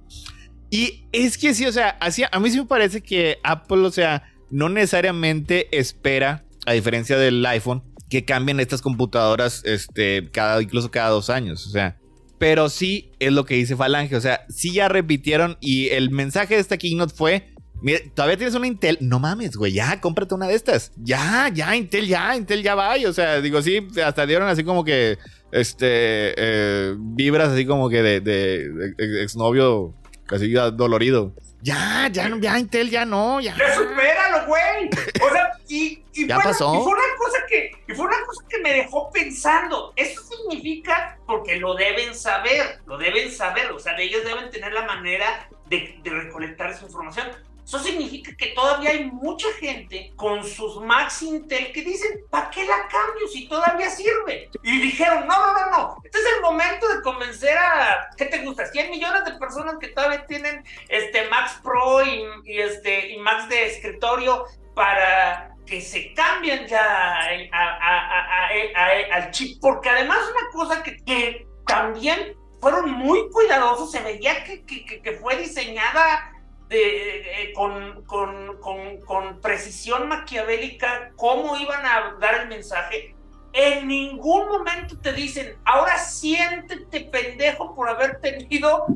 Y es que sí, o sea, así, a mí sí me parece que Apple, o sea, no necesariamente espera, a diferencia del iPhone, que cambien estas computadoras, este, cada, incluso cada dos años. O sea, pero sí es lo que dice Falange. O sea, sí ya repitieron y el mensaje de esta keynote fue: Mira, todavía tienes una Intel. No mames, güey, ya cómprate una de estas. Ya, ya, Intel, ya, Intel ya va. O sea, digo, sí, hasta dieron así como que este eh, vibras así como que de, de- de exnovio casi dolorido. Ya, ya, no, ya, Intel, ya no, ya. Ya supéralo, güey. O sea, y, y Ya fue, pasó. y fue una cosa que, y fue una cosa que me dejó pensando. Eso significa porque lo deben saber, lo deben saber. O sea, ellos deben tener la manera de, de recolectar esa información. Eso significa que todavía hay mucha gente con sus Max Intel que dicen, ¿para qué la cambio si todavía sirve? Y dijeron, no, no, no, no, este es el momento de convencer a, ¿qué te gusta? 100 millones de personas que todavía tienen este Max Pro y, y este, y Max de escritorio para que se cambien ya a- a- a- al chip, porque además una cosa que, que también fueron muy cuidadosos, se veía que- que- que fue diseñada de- eh, con, con- con- con precisión maquiavélica cómo iban a dar el mensaje. En ningún momento te dicen, ahora siéntete pendejo por haber tenido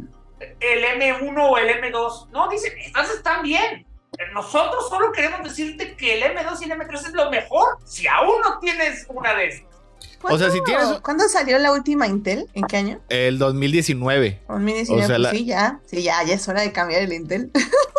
el M1 o el M2. No, dicen, estas están bien. Nosotros solo queremos decirte que el M2 y el M3 es lo mejor. Si aún no tienes una de estas. O sea, si ¿Cuándo- tienes- ¿Cuándo salió la última Intel? ¿En qué año? El 2019. 2019, O sea, pues la- sí, ya. Sí, ya, ya es hora de cambiar el Intel.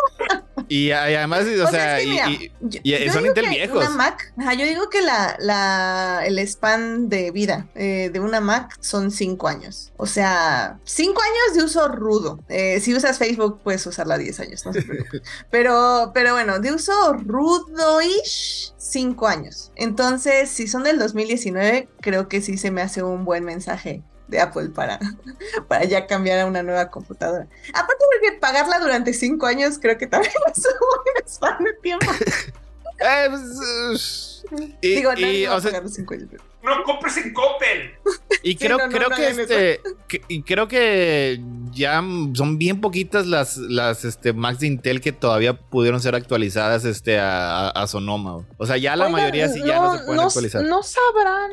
Y, además, o, O sea, sea, es que y- mira, y- Yo, y, yo son digo Intel viejos. Una Mac, ajá, yo digo que la, la, el span de vida eh, de una Mac son cinco años. O sea, cinco años de uso rudo. Eh, si usas Facebook, puedes usarla 10 años, no se pero, pero bueno, de uso rudo-ish, cinco años. Entonces, si son del 2019, creo que sí se me hace un buen mensaje de Apple para, para ya cambiar a una nueva computadora. Aparte de que pagarla durante cinco años, creo que también es un buen span de tiempo. Eh, pues, eh, y, Digo, no, y, no o sea, No compres en Coppel. y Sí, creo, no, no, creo no que este que- y creo que ya son bien poquitas las las este Macs de Intel que todavía pudieron ser actualizadas este a, a- a Sonoma. O sea, ya la Oigan, mayoría sí ya no, se pueden no- actualizar. no sabrán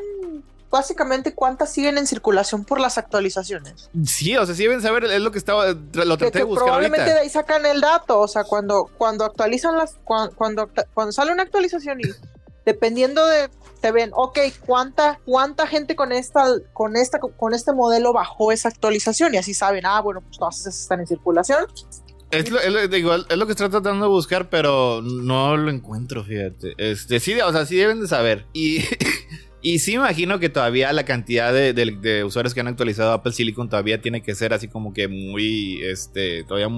básicamente cuántas siguen en circulación por las actualizaciones. Sí, o sea, sí deben saber, es lo que estaba lo traté que de buscar probablemente ahorita. de ahí sacan el dato, o sea, cuando, cuando actualizan las, cuan- cuando, acta- cuando, sale una actualización y dependiendo de, te ven, ok, cuánta, cuánta gente con esta, con esta, con este modelo bajó esa actualización y así saben, ah, bueno, pues todas esas están en circulación. Es lo, es lo- digo, es lo que estoy tratando de buscar, pero no lo encuentro, fíjate. Este, sí, o sea, sí deben de saber. Y, y sí imagino que todavía la cantidad de, de- usuarios que han actualizado Apple Silicon todavía tiene que ser así como que muy, este, todavía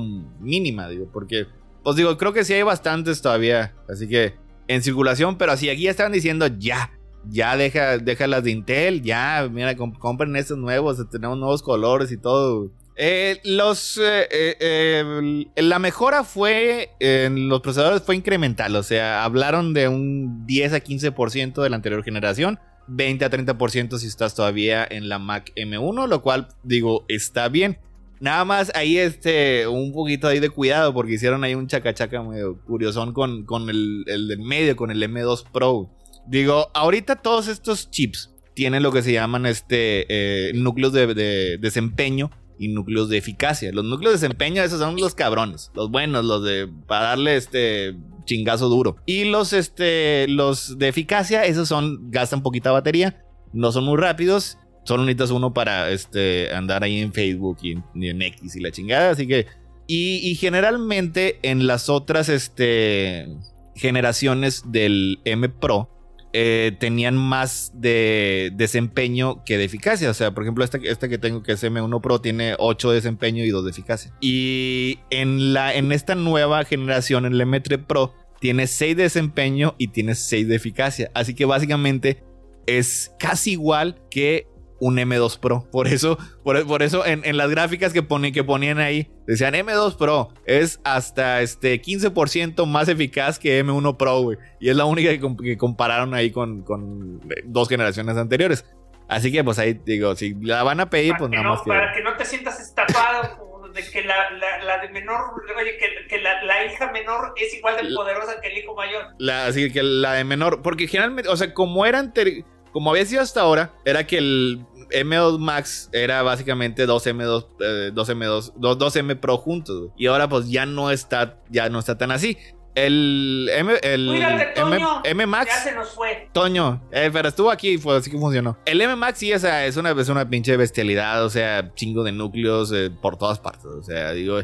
mínima, digo, porque, pues digo, creo que sí hay bastantes todavía, así que en circulación, pero así aquí ya estaban diciendo ya. Ya deja, deja las de Intel, ya, mira, comp- compren estos nuevos, tenemos nuevos colores y todo. Eh, los eh, eh, eh, la mejora fue en los procesadores fue incremental, o sea, hablaron de un 10 a 15% de la anterior generación, 20 a 30% si estás todavía en la Mac M1, lo cual digo, está bien. Nada más ahí este un poquito ahí de cuidado porque hicieron ahí un chacachaca medio curiosón con, con el, el del medio, con el M2 Pro. Digo, ahorita todos estos chips tienen lo que se llaman este eh, núcleos de, de desempeño y núcleos de eficacia. Los núcleos de desempeño, esos son los cabrones, los buenos, los de para darle este chingazo duro. Y los este los de eficacia, esos son gastan poquita batería, no son muy rápidos, solo necesitas uno para este andar ahí en Facebook y en, X y la chingada, así que y, y generalmente en las otras este generaciones del M Pro eh, tenían más de desempeño que de eficacia. O sea, por ejemplo, esta, esta que tengo que es M1 Pro tiene 8 de desempeño y 2 de eficacia. Y en, esta nueva generación, en el M3 Pro, tiene 6 de desempeño y tiene 6 de eficacia. Así que básicamente es casi igual que un M2 Pro. Por eso, por, por eso en, en, las gráficas que, pone, que ponían ahí, decían M2 Pro es hasta este 15% más eficaz que M1 Pro, güey. Y es la única que, que compararon ahí con, con, dos generaciones anteriores. Así que pues ahí digo, si la van a pedir, para pues nada no, más. Para que no te sientas estafado de que la, la, la, de menor, oye, que, que la, la, hija menor es igual de poderosa que el hijo mayor. La, así que la de menor, porque generalmente, o sea, como era anterior como había sido hasta ahora, era que el M2 Max era básicamente 2M2, eh, 2M2, 2, 2M Pro juntos. Y ahora pues ya no está, ya no está tan así. El M, el Cuídate, Toño. M, M, Max. Ya se nos fue. Toño, eh, pero estuvo aquí y fue así que funcionó. El M Max sí, o sea, es una, es una pinche bestialidad, o sea, chingo de núcleos eh, por todas partes. O sea, digo.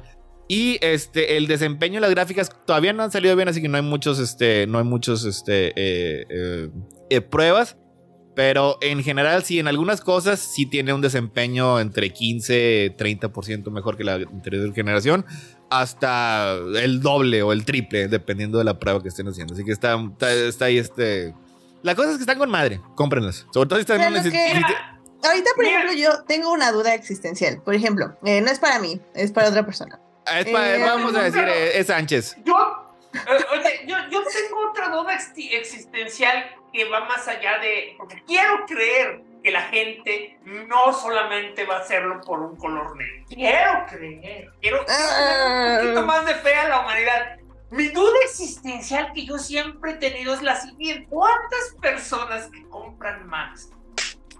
Y este, el desempeño de las gráficas todavía no han salido bien, así que no hay muchos, este, no hay muchos, este, eh, eh, pruebas. Pero en general, sí, en algunas cosas sí tiene un desempeño entre 15 y 30% mejor que la anterior generación, hasta el doble o el triple, dependiendo de la prueba que estén haciendo. Así que está, está, está ahí este. La cosa es que están con madre, cómprenlas. Sobre todo si están en. Ahorita, por ejemplo, yo tengo una duda existencial. Por ejemplo, eh, no es para mí, es para otra persona. Es para, Eh, vamos a decir, eh, es Sánchez. Yo, eh, oye, yo, yo tengo otra duda ex- existencial que va más allá de. Porque quiero creer que la gente no solamente va a hacerlo por un color negro. Quiero creer. Quiero, tener un poquito más de fe a la humanidad. Mi duda existencial que yo siempre he tenido es la siguiente: ¿Cuántas personas que compran Max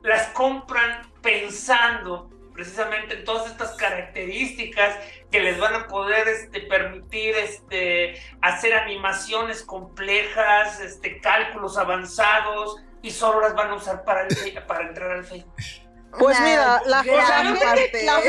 las compran pensando precisamente en todas estas características que les van a poder este, permitir este, hacer animaciones complejas, este, cálculos avanzados y solo las van a usar para, el- para entrar al Facebook. Pues Una mira, la, gran gente, parte. la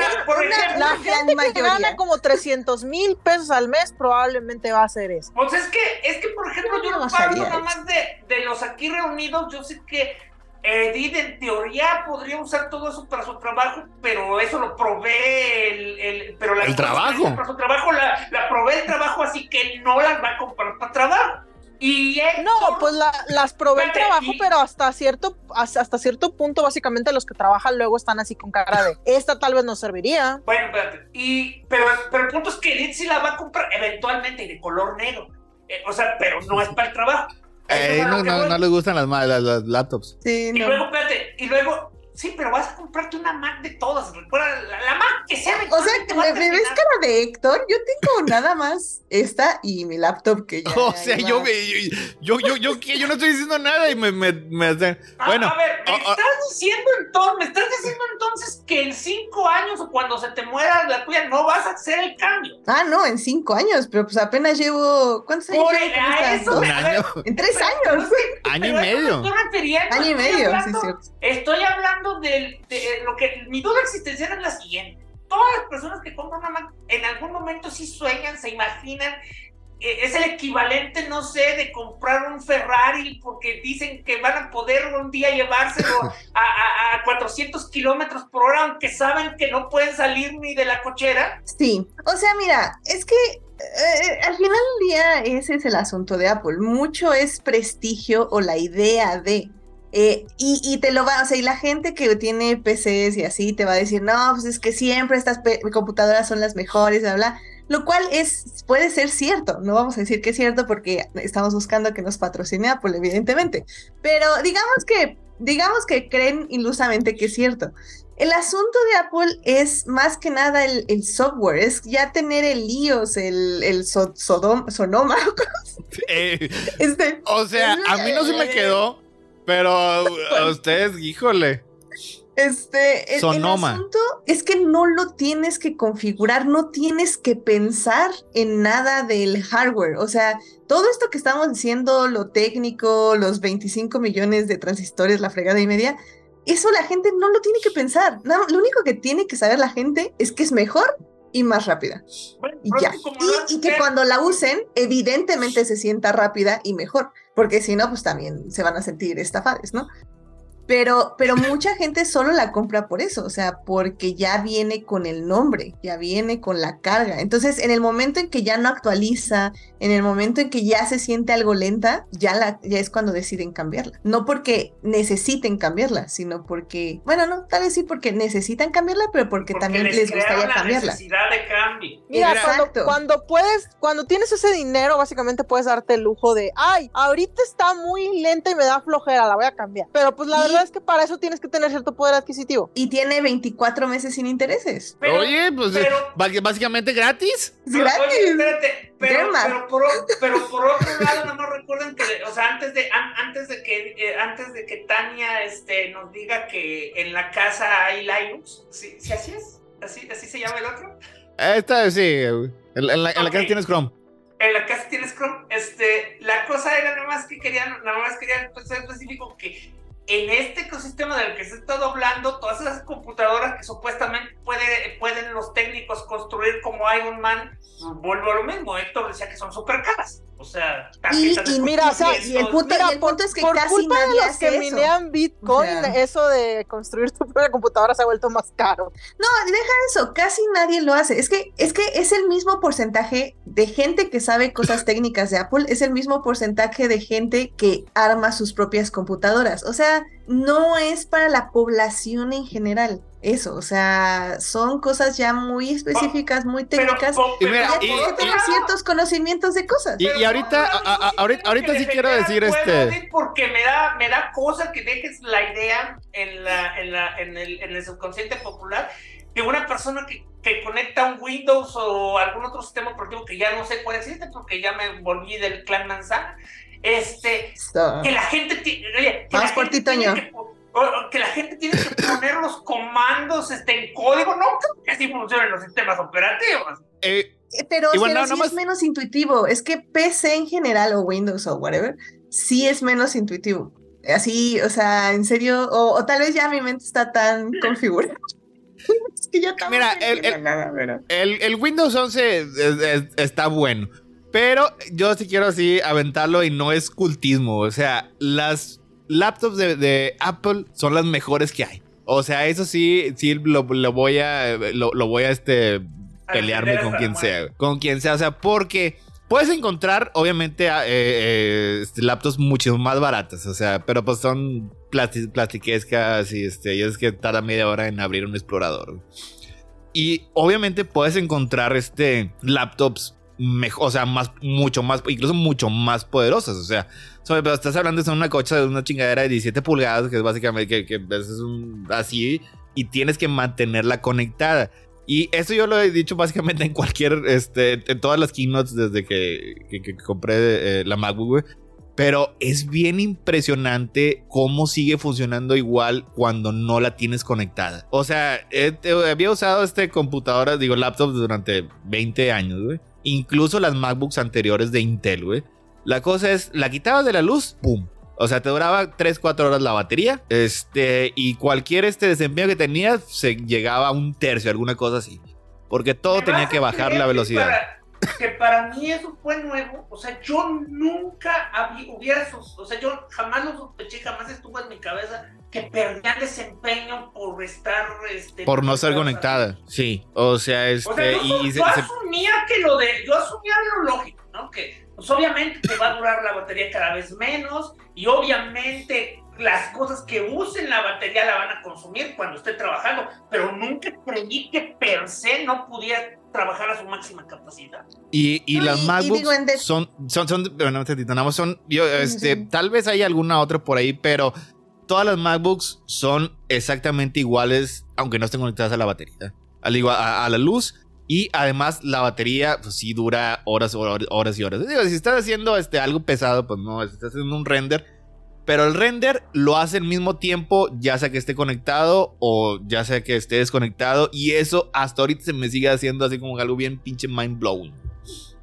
que mayoría. gana como 300 mil pesos al mes probablemente va a hacer eso. Pues es que, es que por ejemplo, Yo no no hablo nada más de, de los aquí reunidos, yo sé que Edith en teoría podría usar todo eso para su trabajo, pero eso lo provee el, el- pero la El trabajo. Para su trabajo la, la provee el trabajo, así que no las va a comprar para trabajo. Y No, pues la- las probé el trabajo, y- pero hasta cierto, hasta hasta cierto punto, básicamente los que trabajan luego están así con cara de esta tal vez no serviría. Bueno, espérate. Y, pero, pero el punto es que Edith sí la va a comprar eventualmente y de color negro. Eh, o sea, pero no es para el trabajo. Eh, no, no, no les gustan las, ma- las, las laptops. Sí, Y no. luego, espérate, y luego, sí, pero vas a comprarte una Mac de todas. Recuerda, la, la Mac que sea. O sea, que me, me ves cara de Héctor. Yo tengo nada más esta y mi laptop que ya. O sea, yo, me- yo, yo, yo, yo no estoy diciendo nada y me, me, me hacen. Bueno, a ver, me estás diciendo entonces, me estás diciendo entonces que en cinco años o cuando se te muera la tuya no vas a hacer el cambio. Ah, no, en cinco años, pero pues apenas llevo. ¿Cuántos años Por llevo a eso un año, En tres pero- años. año y pero a eso me medio. Año y medio, sí, cierto. Estoy hablando de, lo que mi duda existencial es la siguiente. Todas las personas que compran una Mac en algún momento sí sueñan, se imaginan. eh, Es el equivalente, no sé, de comprar un Ferrari porque dicen que van a poder un día llevárselo a, a- a 400 kilómetros por hora, aunque saben que no pueden salir ni de la cochera. Sí, o sea, mira, es que eh, al final del día ese es el asunto de Apple. Mucho es prestigio o la idea de. Eh, y, y te lo va, o sea, y la gente que tiene PCs y así te va a decir, no, pues es que siempre estas computadoras son las mejores, bla, bla. Lo cual es, puede ser cierto, no vamos a decir que es cierto porque estamos buscando que nos patrocine Apple, evidentemente. Pero digamos que, digamos que creen ilusamente que es cierto. El asunto de Apple es más que nada el, el software, es ya tener el iOS, el, el so- Sodom- Sonoma. Este, o sea, a mí no se me quedó, pero a ustedes, híjole. este, el, el asunto es que no lo tienes que configurar, no tienes que pensar en nada del hardware. O sea, todo esto que estamos diciendo, lo técnico, los 25 millones de transistores, la fregada y media, eso la gente no lo tiene que pensar. Nada- lo único que tiene que saber la gente es que es mejor y más rápida. Bueno, Y ya. y que cuando la usen, evidentemente se sienta rápida y mejor, porque si no, pues también se van a sentir estafadas, ¿no? Pero, pero mucha gente solo la compra por eso, o sea, porque ya viene con el nombre, ya viene con la carga. Entonces, en el momento en que ya no actualiza, en el momento en que ya se siente algo lenta, ya, la, ya es cuando deciden cambiarla. No porque necesiten cambiarla, sino porque, bueno, no, tal vez sí porque necesitan cambiarla, pero porque, porque también les les gustaría la cambiarla. necesidad de cambio. Mira, cuando, cuando puedes, cuando tienes ese dinero, básicamente puedes darte el lujo de, ay, ahorita está muy lenta y me da flojera, la voy a cambiar. Pero pues la Y- verdad es que para eso tienes que tener cierto poder adquisitivo. Y tiene 24 meses sin intereses. Pero- Oye, pues pero- eh, básicamente gratis. Gratis. Oye, espérate, pero, pero, por, o- pero por otro lado, más recuerden que, o sea, antes de, an- antes de que, eh, antes de que Tania este, nos diga que en la casa hay Linux, ¿sí, sí así es? ¿Así, ¿Así se llama el otro? Esta sí, en, en la, en la Ok. casa tienes Chrome. En la casa tienes Chrome, este, la cosa era nada más que querían, nada más querían pues, ser específico que en este ecosistema del que se está doblando, todas esas computadoras que supuestamente puede, pueden los técnicos construir como Iron Man, vuelvo a lo mismo, Héctor decía que son súper caras. O sea, de y mira, o sea, y el punto- Mira, y el punto es que por casi culpa de nadie los hace que eso. minean Bitcoin, O sea. eso de construir tu propia computadora se ha vuelto más caro. No, deja eso, casi nadie lo hace. Es que, es que es el mismo porcentaje de gente que sabe cosas técnicas de Apple, es el mismo porcentaje de gente que arma sus propias computadoras. O sea, no es para la población en general. Eso, o sea, son cosas ya muy específicas, muy Pero, técnicas. po- Y mira, ya pero y- tener ciertos conocimientos de cosas. Y, pero ahorita, a- a- ahorita, sí quiero decir este. Porque me da, me da cosa que dejes la idea en, la, en, la, en, el, en el subconsciente popular de una persona que, que conecta un Windows o algún otro sistema operativo que ya no sé cuál existe porque ya me volví del clan manzana. Este, que la gente tiene, oye, que Vamos la por gente tiene que que la gente tiene que poner los comandos este, en código, no creo que así funcionen los sistemas operativos. eh, Eh, Pero, nada sí es menos intuitivo. Es que PC en general o Windows o whatever, sí es menos intuitivo. Así, o sea, en serio, o, o tal vez ya mi mente está tan configurada. es que ya Mira, el- el- nada, pero- el, el Windows 11 es- es- está bueno. Pero yo sí quiero así aventarlo y no es cultismo. O sea, las laptops de, de Apple son las mejores que hay. O sea, eso sí, sí lo, lo voy a. Lo, lo voy a este. Pelearme con quien sea. Con quien sea. O sea, porque. Puedes encontrar, obviamente, eh, eh, este, laptops mucho más baratas, o sea, pero pues son plasti- plastiquescas y este, y es que tarda media hora en abrir un explorador. Y obviamente puedes encontrar este laptops mejor, o sea, más, mucho más, incluso mucho más poderosas. O sea, pero estás hablando de una cocha de una chingadera de 17 pulgadas, que es básicamente que, que es un, así, y tienes que mantenerla conectada. Y eso yo lo he dicho básicamente en cualquier, este, en todas las keynotes desde que, que- que compré eh, la MacBook, güey. Pero es bien impresionante cómo sigue funcionando igual cuando no la tienes conectada. O sea, había usado este computadora, digo, laptops durante 20 años, güey. Incluso las MacBooks anteriores de Intel, güey. La cosa es, la quitabas de la luz, ¡pum! O sea, te duraba 3, 4 horas la batería. Este, y cualquier este desempeño que tenías se llegaba a un tercio, alguna cosa así. Porque todo ¿Me tenía que bajar la que velocidad. para- que para mí eso fue nuevo. O sea, yo nunca había, hubiera, o sea, yo jamás lo sospeché, jamás estuvo en mi cabeza que perdían desempeño por estar, este, Por no ser conectadas. conectada. Sí. O sea, este. O sea, yo, y, y se- yo se- asumía que lo de, yo asumía lo lógico, ¿no? Que pues obviamente te va a durar la batería cada vez menos y obviamente las cosas que usen la batería la van a consumir cuando esté trabajando, pero nunca creí que per se no pudiera trabajar a su máxima capacidad. Y, y las MacBooks son, son, son, bueno, son, yo, este, sí. tal vez hay alguna otra por ahí, pero todas las MacBooks son exactamente iguales, aunque no estén conectadas a la batería, al igual, a, a la luz. Y además la batería, pues sí dura horas, horas, horas y horas. Digo, si estás haciendo este, algo pesado, pues no, si estás haciendo un render. Pero el render lo hace al mismo tiempo, ya sea que esté conectado o ya sea que esté desconectado. Y eso hasta ahorita se me sigue haciendo así como algo bien pinche mind blowing.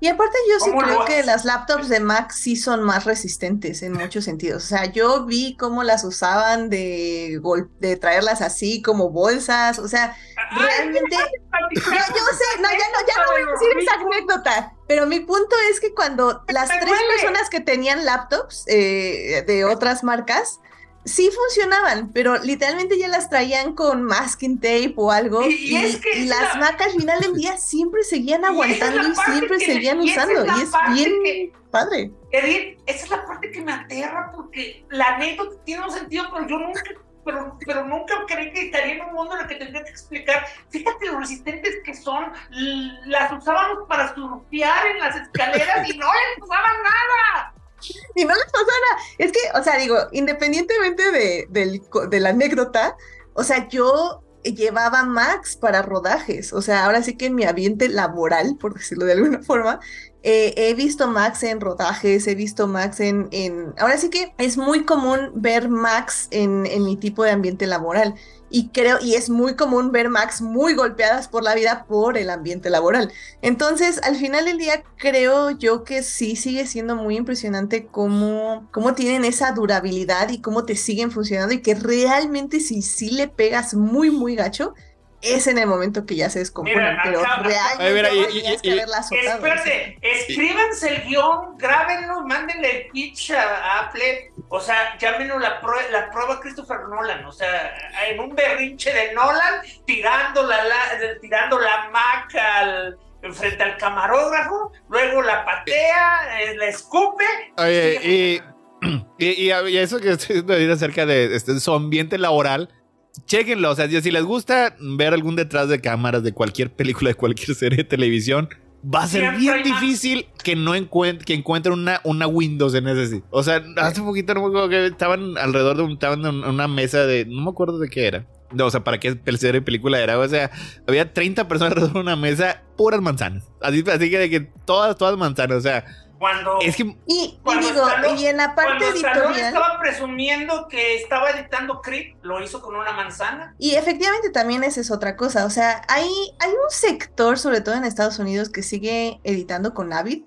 Y aparte yo sí ¿Cómo lo creo que las laptops de Mac sí son más resistentes en muchos sentidos. O sea, yo vi cómo las usaban de, gol- de traerlas así como bolsas. O sea, realmente... Yo, yo sé, no, ya no, ya no voy a decir esa anécdota. Pero mi punto es que cuando las tres personas que tenían laptops eh, de otras marcas, sí funcionaban, pero literalmente ya las traían con masking tape o algo. Y- Y, y es que y es las la- Mac al final del día siempre seguían aguantando y, siempre que- seguían es usando. y es bien que- padre. Edith, esa es la parte que me aterra porque la anécdota tiene un sentido, pero yo nunca, pero, pero nunca creí que estaría en un mundo en el que tendría que explicar. Fíjate lo resistentes que son. Las usábamos para surfear en las escaleras y no les usaban nada. Y no les pasó nada. Es que, o sea, digo, independientemente de, de la anécdota, o sea, yo llevaba Max para rodajes. O sea, ahora sí que en mi ambiente laboral, por decirlo de alguna forma, eh, he visto Max en rodajes, he visto Max en, en... Ahora sí que es muy común ver Max en, en mi tipo de ambiente laboral. Y creo, y es muy común ver Max muy golpeadas por la vida por el ambiente laboral. Entonces, al final del día, creo yo que sí sigue siendo muy impresionante cómo, cómo tienen esa durabilidad y cómo te siguen funcionando y que realmente si sí le pegas muy, muy gacho, es en el momento que ya se descomponen, Mira, pero acá- realmente mira, y- tienes y- que y- haberla azotado. Espérate, escríbanse el guion, grábenlo, mándenle el pitch a, a Apple. O sea, llámenlo la, prue- la prueba Christopher Nolan. O sea, en un berrinche de Nolan, tirando la, la- tirando la Mac al, frente al camarógrafo, luego la patea, eh, la escupe. Oye, y, y, y- y eso que estoy diciendo acerca de este, su ambiente laboral, chequenlo. O sea, si les gusta ver algún detrás de cámaras de cualquier película, de cualquier serie de televisión, va a ser Siempre bien difícil que no encuent- que encuentren una, una Windows en ese sitio. O sea, hace poquito no me acuerdo que estaban alrededor de un, estaban en una mesa de. No me acuerdo de qué era. No, o sea, para qué de película era. O sea, había 30 personas alrededor de una mesa, puras manzanas. Así, así que, de que todas, todas manzanas. O sea, Cuando, es que Y, y Cuando digo, Stallone- y en la parte editorial... estaba presumiendo que estaba editando Creed, lo hizo con una manzana. Y efectivamente también esa es otra cosa. O sea, hay, hay un sector, sobre todo en Estados Unidos, que sigue editando con Avid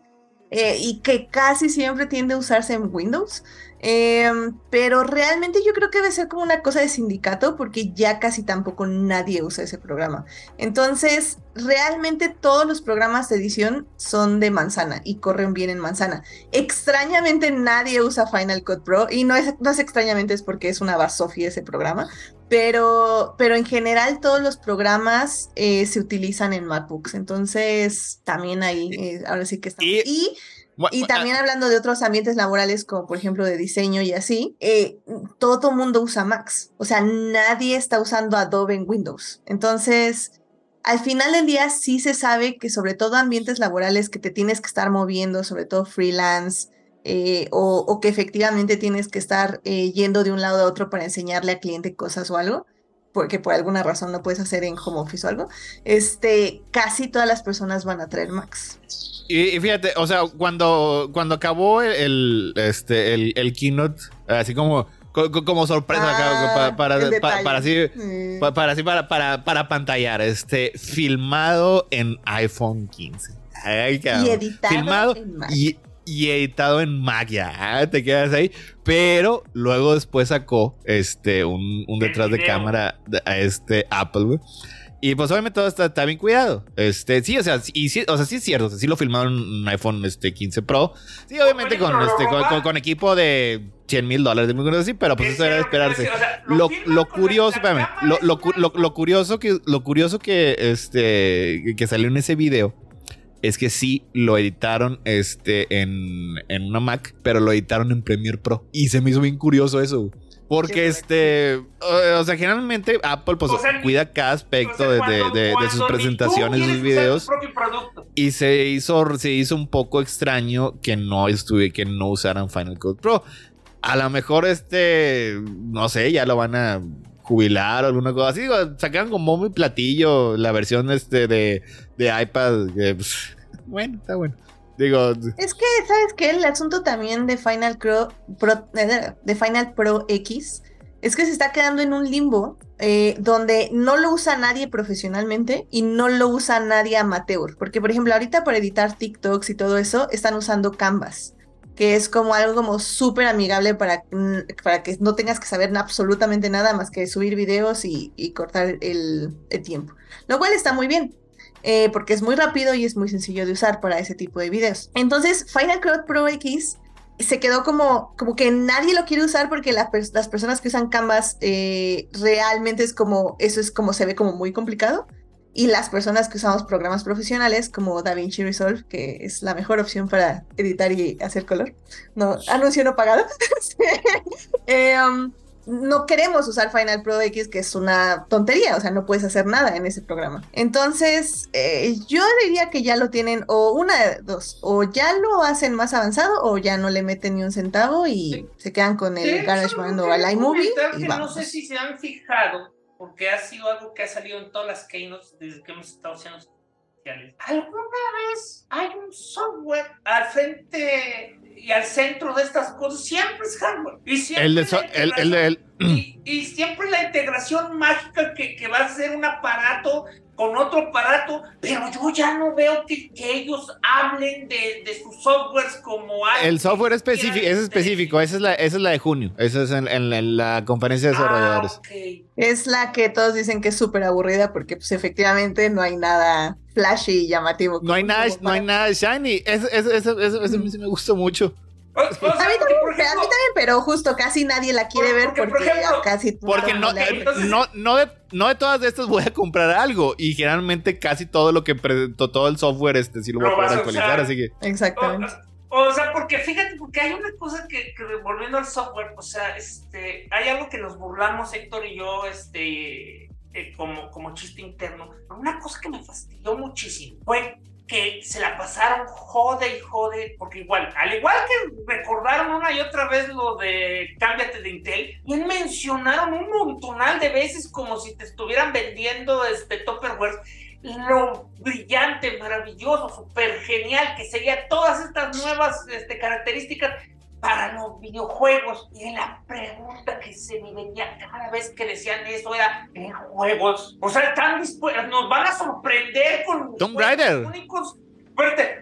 eh, y que casi siempre tiende a usarse en Windows. Em, pero realmente yo creo que debe ser como una cosa de sindicato porque ya casi tampoco nadie usa ese programa. Entonces, realmente todos los programas de edición son de manzana y corren bien en manzana. Extrañamente nadie usa Final Cut Pro y no es, no es extrañamente es porque es una basofia ese programa, pero, pero en general todos los programas eh, se utilizan en MacBooks, entonces también ahí, eh, ahora sí que estamos. Y- Y, bu- también hablando de otros ambientes laborales, como por ejemplo de diseño y así, eh, todo el mundo usa Macs, o sea, nadie está usando Adobe en Windows. Entonces, al final del día sí se sabe que sobre todo ambientes laborales que te tienes que estar moviendo, sobre todo freelance, eh, o, o que efectivamente tienes que estar eh, yendo de un lado a otro para enseñarle al cliente cosas o algo, porque por alguna razón no puedes hacer en home office o algo, este, casi todas las personas van a traer Macs. Y, y fíjate, o sea, cuando, cuando acabó el, el, este, el, el keynote, así como, co- co- como sorpresa acá, Ah, para, para, pa- detalle. para así, pa- para así, para, para, para pantallar, este, filmado en iPhone 15. Ay, y editado filmado en Mac. y, y editado en Mac, ya te quedas ahí. Pero luego después sacó este un, un detrás de cámara a este Apple, güey. Y pues obviamente todo está, está bien cuidado. Este, sí, o sea, sí- y sí, o sea, sí es cierto. o sea, sí lo filmaron en un iPhone este, 15 Pro. Sí, obviamente con, este, con, robaron. con- con equipo de 100 mil dólares, de así, pero pues Es eso era de esperarse. decía, o sea, Lo, lo curioso, espérame, lo, lo- lo curioso que, lo curioso que, este, que salió en ese video es que sí lo editaron este, en, en una Mac, pero lo editaron en Premiere Pro. Y se me hizo bien curioso eso. Porque este, o, o sea, generalmente Apple pues O sea, cuida cada O aspecto sea, de, cuando- de- de- de cuando sus presentaciones, sus videos. Y se hizo, se hizo un poco extraño que no estuve, que no usaran Final Cut Pro. A lo mejor este, no sé, ya lo van a jubilar o alguna cosa así. Digo, sacaron como muy platillo la versión este de, de iPad. que, pues, bueno, está bueno. Digo, Es que, ¿sabes qué? El asunto también de Final Pro, Pro- eh, de Final Pro X es que se está quedando en un limbo eh, donde no lo usa nadie profesionalmente y no lo usa nadie amateur. Porque, por ejemplo, ahorita para editar TikToks y todo eso, están usando Canvas que es como algo como súper amigable para, mm, para que no tengas que saber absolutamente nada más que subir videos y, cortar el, tiempo. Lo cual está muy bien, eh, porque es muy rápido y es muy sencillo de usar para ese tipo de videos. Entonces, Final Cut Pro X se quedó como, como que nadie lo quiere usar porque las personas que usan Canvas eh, realmente es como, eso es como se ve como muy complicado y las personas que usamos programas profesionales como DaVinci Resolve, que es la mejor opción para editar y hacer color. No, anuncio no pagado. Eh, um, no queremos usar Final Pro X, que es una tontería, o sea, no puedes hacer nada en ese programa. Entonces, eh, yo diría que ya lo tienen, o una de dos, o ya lo hacen más avanzado, o ya no le meten ni un centavo y se quedan con el GarageBand o el iMovie. No sé si se han fijado porque ha sido algo que ha salido en todas las keynotes desde que hemos estado haciendo. ¿Alguna vez hay un software al frente y al centro de estas cosas? Siempre es hardware. Y siempre el, el, el, y, y, siempre la integración mágica que, que va a ser un aparato con otro aparato, pero yo ya no veo que, ellos hablen de, de, sus softwares como algo. El software específico, es específico, esa es, la, esa es la de junio, esa es en, la conferencia de ah, desarrolladores. Es la que todos dicen que es súper aburrida porque pues efectivamente no hay nada flashy y llamativo. No hay nada, no hay nada shiny, eso, eso, eso, eso, me gustó mucho a, mí también, pero justo casi nadie la quiere ver porque, casi porque no, no, no, de, no de todas estas voy a comprar algo y generalmente casi todo lo que todo el software este sí lo voy a poder actualizar, así que exactamente. O, sea, porque fíjate, porque hay una cosa que, que, volviendo al software, o sea, este, hay algo que nos burlamos Héctor y yo, este, eh, como, como chiste interno. Una cosa que me fastidió muchísimo fue que se la pasaron jode y jode, porque igual, al igual que recordaron una y otra vez lo de cámbiate de Intel, y mencionaron un montonal de veces como si te estuvieran vendiendo este Topperware lo brillante, maravilloso, súper genial que sería todas estas nuevas este, características para los videojuegos. Y la pregunta que se me venía cada vez que decían eso era, ¿en juegos? O sea, están dispuestos, nos van a sorprender con Tomb Raider. únicos.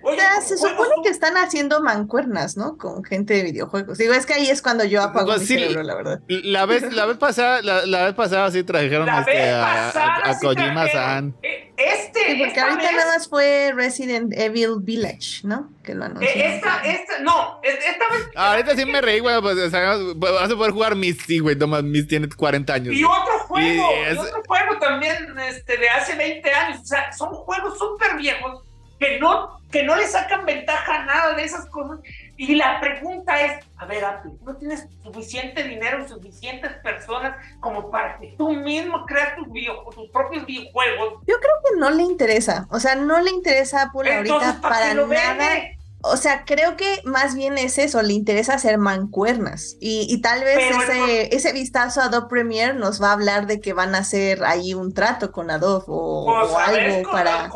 Oye, se supone que están haciendo mancuernas, ¿no? Con gente de videojuegos. Digo, es que ahí es cuando yo apago pues mi cerebro, la verdad. La vez, la vez pasada, la, vez pasada sí trajeron este, a, a, Kojima-san. Eh, este. porque ahorita nada más fue Resident Evil Village, ¿no? Que lo anunció. Eh, esta, esta, no, esta vez. ahorita sí me reí, güey. Pues, o sea, vas a poder jugar Misty, güey. Tomás Misty tiene 40 años. Y otro juego, y otro juego también este, de hace 20 años. O sea, son juegos súper viejos que no, que no le sacan ventaja a nada de esas cosas. Y la pregunta es, a ver, Apple, ¿no tienes suficiente dinero, suficientes personas como para que tú mismo creas tus, tus propios videojuegos? Yo creo que no le interesa, o sea, no le interesa a Apple ahorita para, nada. O sea, creo que más bien es eso, le interesa hacer mancuernas. Y, tal vez ese, ese, vistazo a Adobe Premiere nos va a hablar de que van a hacer ahí un trato con Adobe o, pues, algo para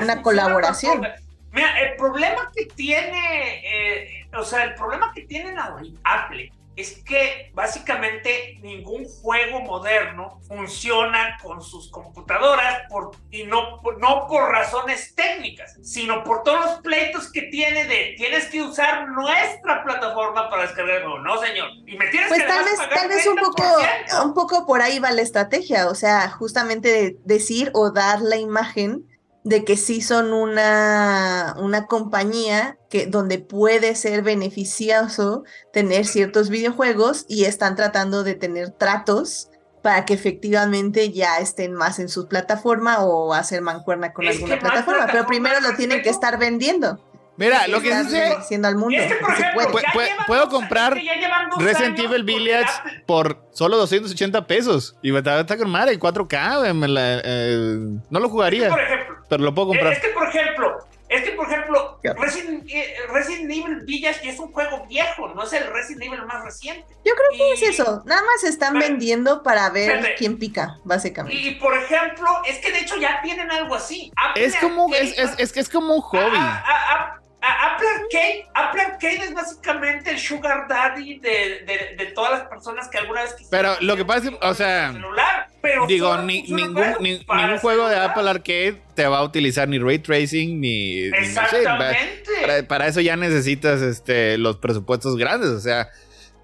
una colaboración. Mira, el problema que tiene, eh, o sea, el problema que tiene Apple es que básicamente ningún juego moderno funciona con sus computadoras por, y no, no por razones técnicas, sino por todos los pleitos que tiene de tienes que usar nuestra plataforma para descargarlo. No, señor. Y me tienes pues que tal vez, tal vez un poco, un poco por ahí va la estrategia, o sea, justamente decir o dar la imagen de que sí son una, una compañía que, donde puede ser beneficioso tener ciertos videojuegos y están tratando de tener tratos para que efectivamente ya estén más en su plataforma o hacer mancuerna con alguna plataforma, pero primero lo tienen que estar vendiendo. Mira, lo que dice. Siendo al mundo. puedo comprar Resident Evil Village por solo 280 pesos. Y está con madre, 4K. Eh, no lo jugaría. Pero lo puedo comprar. Es que, por ejemplo, es que, por ejemplo, Resident, eh, Resident, Evil Village es un juego viejo, no es el Resident Evil más reciente. Yo creo que es eso. Nada más están vendiendo para ver quién pica, básicamente. Y, por ejemplo, es que de hecho ya tienen algo así. es como, es, es, es, que es como un hobby. Apple Arcade, Apple Arcade es básicamente el sugar daddy de, de, de todas las personas que alguna vez Pero lo que pasa es que, o sea, celular, pero digo, ni- ningún, ni- ningún juego de. Apple Arcade te va a utilizar ni ray tracing ni. no sé, Exactamente. para, para eso ya necesitas este, los presupuestos grandes. O sea,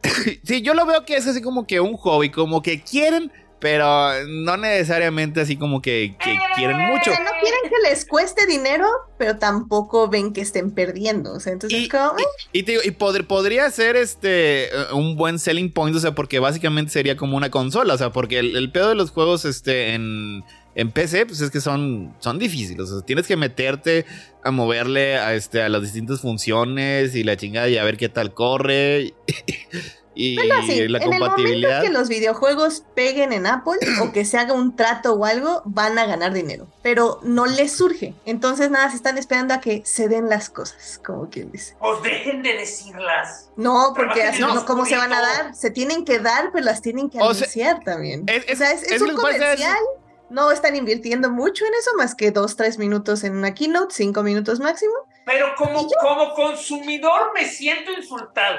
sí, yo lo veo que es así como que un hobby, como que quieren, pero no necesariamente así como que, que quieren mucho. O sea, no quieren que les cueste dinero, pero tampoco ven que estén perdiendo. O sea, entonces Y- como, "Eh, Y, te digo, y pod- podría ser este eh, un buen selling point, o sea, porque básicamente sería como una consola, o sea, porque el, el pedo de los juegos este, en, en PC, pues es que son, son difíciles, o sea, tienes que meterte a moverle a, este, a las distintas funciones y la chingada y a ver qué tal corre y, Bueno, sí, la en el momento compatibilidad. que los videojuegos peguen en Apple o que se haga un trato o algo, van a ganar dinero. Pero no les surge. Entonces nada, se están esperando a que se den las cosas, como quien dice. Pues dejen de decirlas. No, porque así no, ¿cómo se van a dar? Se tienen que dar, pero las tienen que O sea, anunciar también. es- es- o sea, es, es es un comercial. No están invirtiendo mucho en eso, más que dos, tres minutos en una keynote, cinco minutos máximo. Pero como, como consumidor me siento insultado.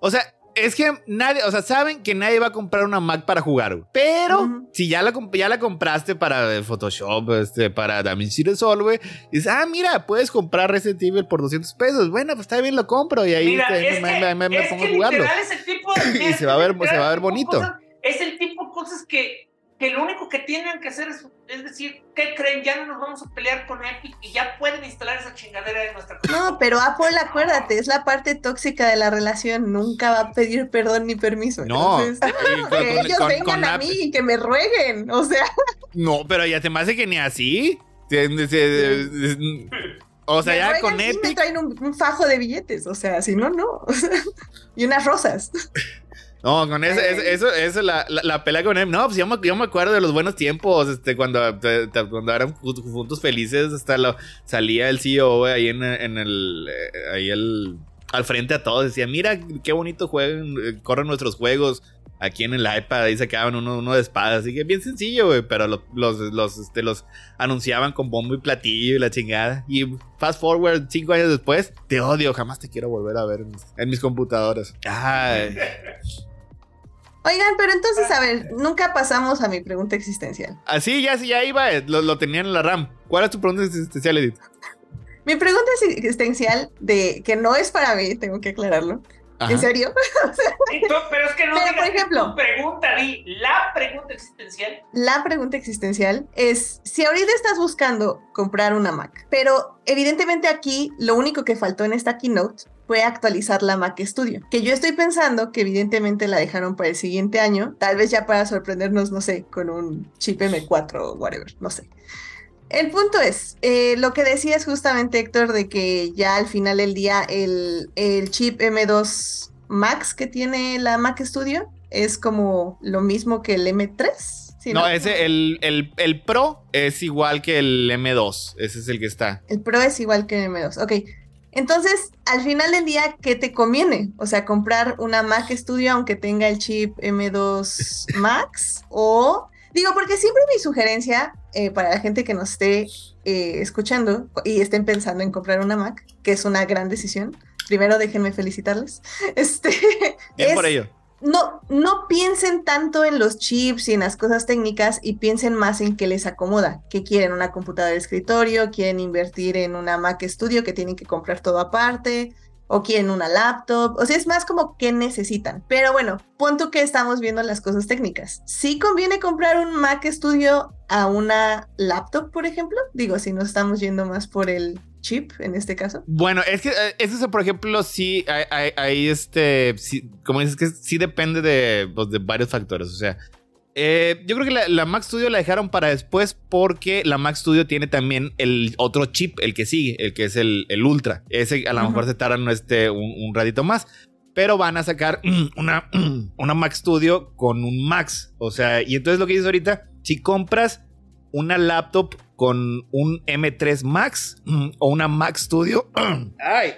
O sea, es que nadie, o sea, saben que nadie va a comprar una Mac para jugar. Pero si ya la, ya la compraste para Photoshop, este, para DaVinci Resolve, güey, dices, ah, mira, puedes comprar Resident Evil por 200 pesos. Bueno, pues está bien, lo compro y ahí Mira, es me, que, me- me- me es pongo a jugarlo. es el tipo de- Y se va a ver- se va a bonito. cosas- es el tipo de cosas que, que lo único que tienen que hacer es, es decir, ¿qué creen? Ya no nos vamos a pelear con Epic y ya pueden instalar esa chingadera en nuestra No, pero Apple, acuérdate, es la parte tóxica de la relación. Nunca va a pedir perdón ni permiso. No, Entonces, con- que con- ellos con- vengan con a mí y que me rueguen. O sea, No, pero ya te me hace que ni así. O sea, me ya con y me Epic. traen un, un fajo de billetes. O sea, si no, no. Y unas rosas. No, con eso, eso, eso, eso, la, la, la pelea con él. No, pues yo me, yo me acuerdo de los buenos tiempos, este, cuando, te- te- cuando eran ju- juntos felices, hasta lo, salía el CEO ahí en, en el, eh, ahí el, al frente a todos, decía, mira qué bonito juegan, eh, corren nuestros juegos aquí en el iPad, ahí se quedaban uno, uno de espadas, así que bien sencillo, güey, pero lo- los, los, este, los anunciaban con bombo y platillo y la chingada. Y fast forward cinco años después, te odio, jamás te quiero volver a ver en mis, en mis computadoras. Ay. Oigan, pero entonces, a ver, nunca pasamos a mi pregunta existencial. Así, ya, sí, ya iba, eh, lo, lo tenían en la RAM. ¿Cuál es tu pregunta existencial, Edith? Mi pregunta es existencial de que no es para mí, tengo que aclararlo. Ajá. ¿En serio? Pero es que no Pero, por ejemplo- tu pregunta, di la pregunta existencial. La pregunta existencial es, si ahorita estás buscando comprar una Mac, pero evidentemente aquí lo único que faltó en esta keynote fue actualizar la Mac Studio, que yo estoy pensando que evidentemente la dejaron para el siguiente año, tal vez ya para sorprendernos, no sé, con un chip M4 o whatever, no sé. El punto es, eh, lo que decías justamente Héctor, de que ya al final del día el, el chip M2 Max que tiene la Mac Studio es como lo mismo que el M3. ¿sí, no, ese, el, el, el Pro es igual que el M2. Ese es el que está. El Pro es igual que el M2. Ok. Entonces, al final del día, ¿qué te conviene? O sea, comprar una Mac Studio aunque tenga el chip M2 Max o... Digo, porque siempre mi sugerencia eh, para la gente que nos esté eh, escuchando y estén pensando en comprar una Mac, que es una gran decisión, primero déjenme felicitarles, este, Bien es- por ello. No, no piensen tanto en los chips y en las cosas técnicas y piensen más en qué les acomoda. Que quieren una computadora de escritorio, quieren invertir en una Mac Studio que tienen que comprar todo aparte, o quieren una laptop. O sea, es más como qué necesitan. Pero bueno, punto que estamos viendo las cosas técnicas. Sí conviene comprar un Mac Studio a una laptop, por ejemplo. Digo, si no estamos yendo más por el chip en este caso. Bueno, es que eh, eso, por ejemplo, sí, hay este, sí, como dices, que sí depende de, pues, de varios factores. O sea, eh, yo creo que la, la Mac Studio la dejaron para después porque la Mac Studio tiene también el otro chip, el que sigue, el que es el, el Ultra. Ese a lo mejor se tardan este, un, un ratito más. Pero van a sacar una, una Mac Studio con un Max. O sea, y entonces lo que dices ahorita, si compras una laptop con un M3 Max o una Mac Studio ay,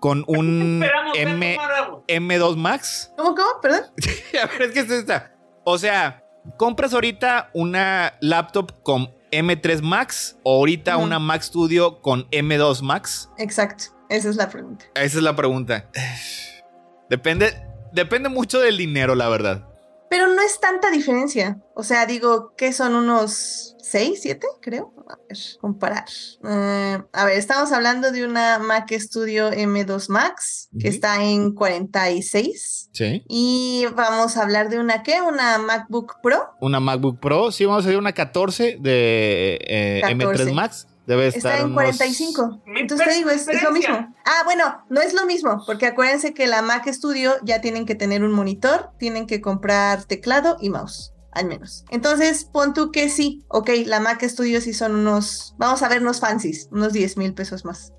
con un Esperamos M, tomar agua. M2 Max. ¿Cómo, cómo? Perdón. A ver, es que es esta. O sea, compras ahorita una laptop con M3 Max o ahorita una Mac Studio con M2 Max. Exacto. Esa es la pregunta. Esa es la pregunta. Depende, depende mucho del dinero, la verdad. Pero no es tanta diferencia. O sea, digo, que son unos 6, 7, creo. A ver, comparar. Eh, a ver, estamos hablando de una Mac Studio M2 Max, que Ujú. está en 46. Sí. Y vamos a hablar de una, ¿qué? Una MacBook Pro. Una MacBook Pro. Sí, vamos a hacer una 14 de eh, 14. M3 Max. Debe estar Está en unos- 45. Mi Entonces te digo, es, es lo mismo. Ah, bueno, no es lo mismo, porque acuérdense que la Mac Studio ya tienen que tener un monitor, tienen que comprar teclado y mouse, al menos. Entonces, pon tú que sí, ok, la Mac Studio sí son unos, vamos a ver, unos fancies, unos 10 mil pesos más.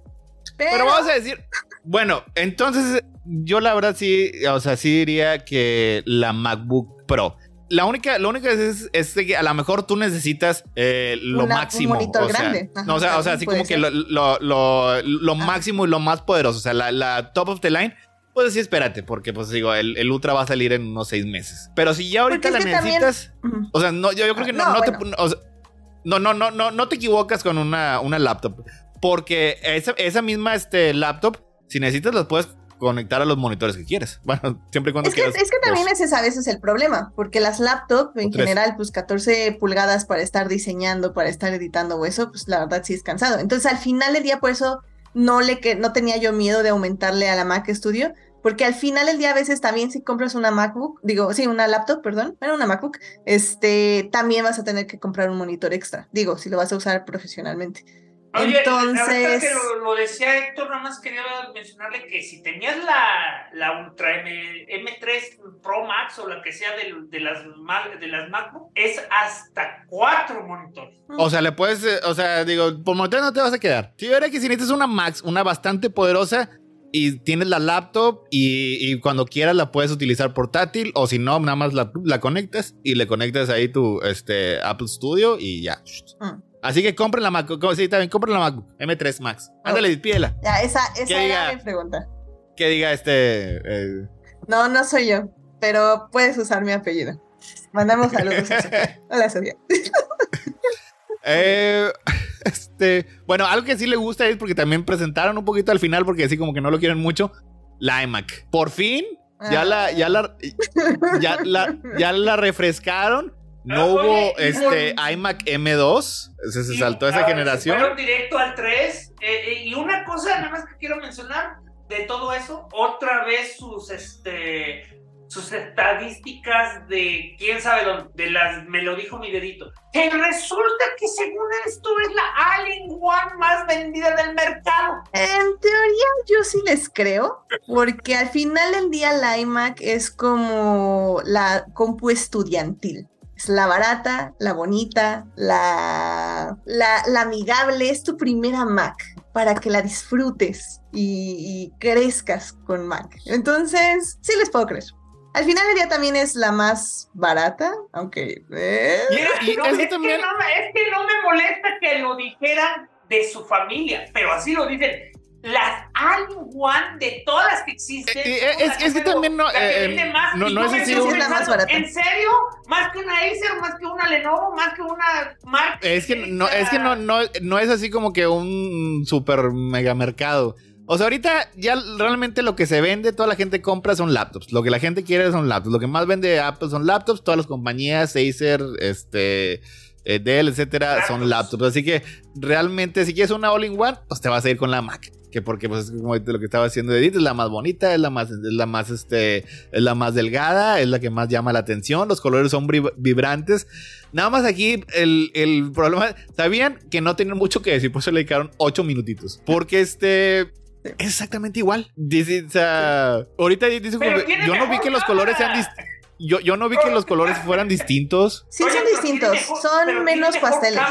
Pero, Pero vamos a decir, bueno, entonces yo la verdad sí, o sea, sí diría que la MacBook Pro. La única, lo único es, es que a lo mejor tú necesitas eh, lo Una- un máximo. monitor o sea, grande. Ajá, no, o sea, o sea, también así como que ser. lo, lo, lo- lo Ajá. máximo y lo más poderoso. O sea, la, la top of the line. Pues sí, espérate, porque pues digo, el, el Ultra va a salir en unos seis meses. Pero si ya ahorita la es que también- necesitas, Ujú. o sea, no, yo, yo creo que no, No, no te, bueno. o sea, no, no, no, no, no te equivocas con una, una laptop. Porque esa, esa misma este, laptop, si necesitas, las puedes conectar a los monitores que quieres. Bueno, siempre y cuando Es que, quieras es que también dos. ese a veces el problema, porque las laptops en general, pues 14 pulgadas para estar diseñando, para estar editando o eso, pues la verdad sí es cansado. Entonces al final del día, por eso no, le que, no tenía yo miedo de aumentarle a la Mac Studio, porque al final del día a veces también si compras una MacBook, digo, sí, una laptop, perdón, bueno, una MacBook, este, también vas a tener que comprar un monitor extra, digo, si lo vas a usar profesionalmente. Oye, Entonces- que lo, lo decía Héctor, nada más quería mencionarle que si tenías la, la Ultra M, M3 Pro Max o la que sea de, de las, de las MacBook, es hasta cuatro monitores. O sea, le puedes, eh, o sea, digo, por monitor no te vas a quedar. Si yo era que si necesitas una Max, una bastante poderosa y tienes la laptop y, y cuando quieras la puedes utilizar portátil o si no, nada más la, la conectas y le conectas ahí tu este, Apple Studio y ya. Mm. Así que compren la Mac, co- sí, también compren la MacBook M3 Max. Ándale, pídela. Ya, esa, esa era diga- mi pregunta. Que diga este... eh, No, no soy yo, pero puedes usar mi apellido. Mandamos saludos a Sofía. Hola, Sofía. Eh, este, bueno, algo que sí le gusta es porque también presentaron un poquito al final, porque así como que no lo quieren mucho, la iMac. Por fin, ya Ah. la, ya la, ya la, ya la refrescaron. No hubo este iMac M2, se, se Y, saltó esa generación. Se fueron directo al 3. eh, eh, y una cosa nada más que quiero mencionar de todo eso, otra vez sus este sus estadísticas de quién sabe dónde, de las me lo dijo mi dedito. Que resulta que según esto es la All-in-One más vendida del mercado. En teoría yo sí les creo, porque al final del día la iMac es como la compu estudiantil. Es la barata, la bonita, la, la, la amigable, es tu primera Mac para que la disfrutes y, y crezcas con Mac. Entonces, sí les puedo creer. Al final del día también es la más barata, aunque... eh, Y no, que no es que no me molesta que lo dijeran de su familia, pero así lo dicen. Las All-in-One de todas las que existen. Eh, eh, es- que también no, que eh, más, no- no yo es más barata. ¿En serio? ¿Más que una Acer? ¿Más que una Lenovo? ¿Más que una Mark? Es que no, es que no, no, no es así como que un super mega mercado. O sea, ahorita ya realmente lo que se vende, toda la gente compra son laptops. Lo que la gente quiere son laptops. Lo que más vende Apple son laptops. Todas las compañías, Acer, este, Dell, etcétera, son Laptops. laptops. Así que realmente, si quieres una all-in-one, pues te vas a ir con la Mac. Que porque, pues, como lo que estaba haciendo Edith, es la más bonita, es la más, es la más, este, es la más delgada, es la que más llama la atención. Los colores son vibrantes. Nada más aquí el, el problema, sabían que no tenían mucho que decir, por eso le dedicaron ocho minutitos. Porque este es exactamente igual. Dice, o sea, ahorita dice como yo no vi que los colores sean distintos. Yo, yo no vi que los colores fueran distintos. sí son distintos, son menos pasteles.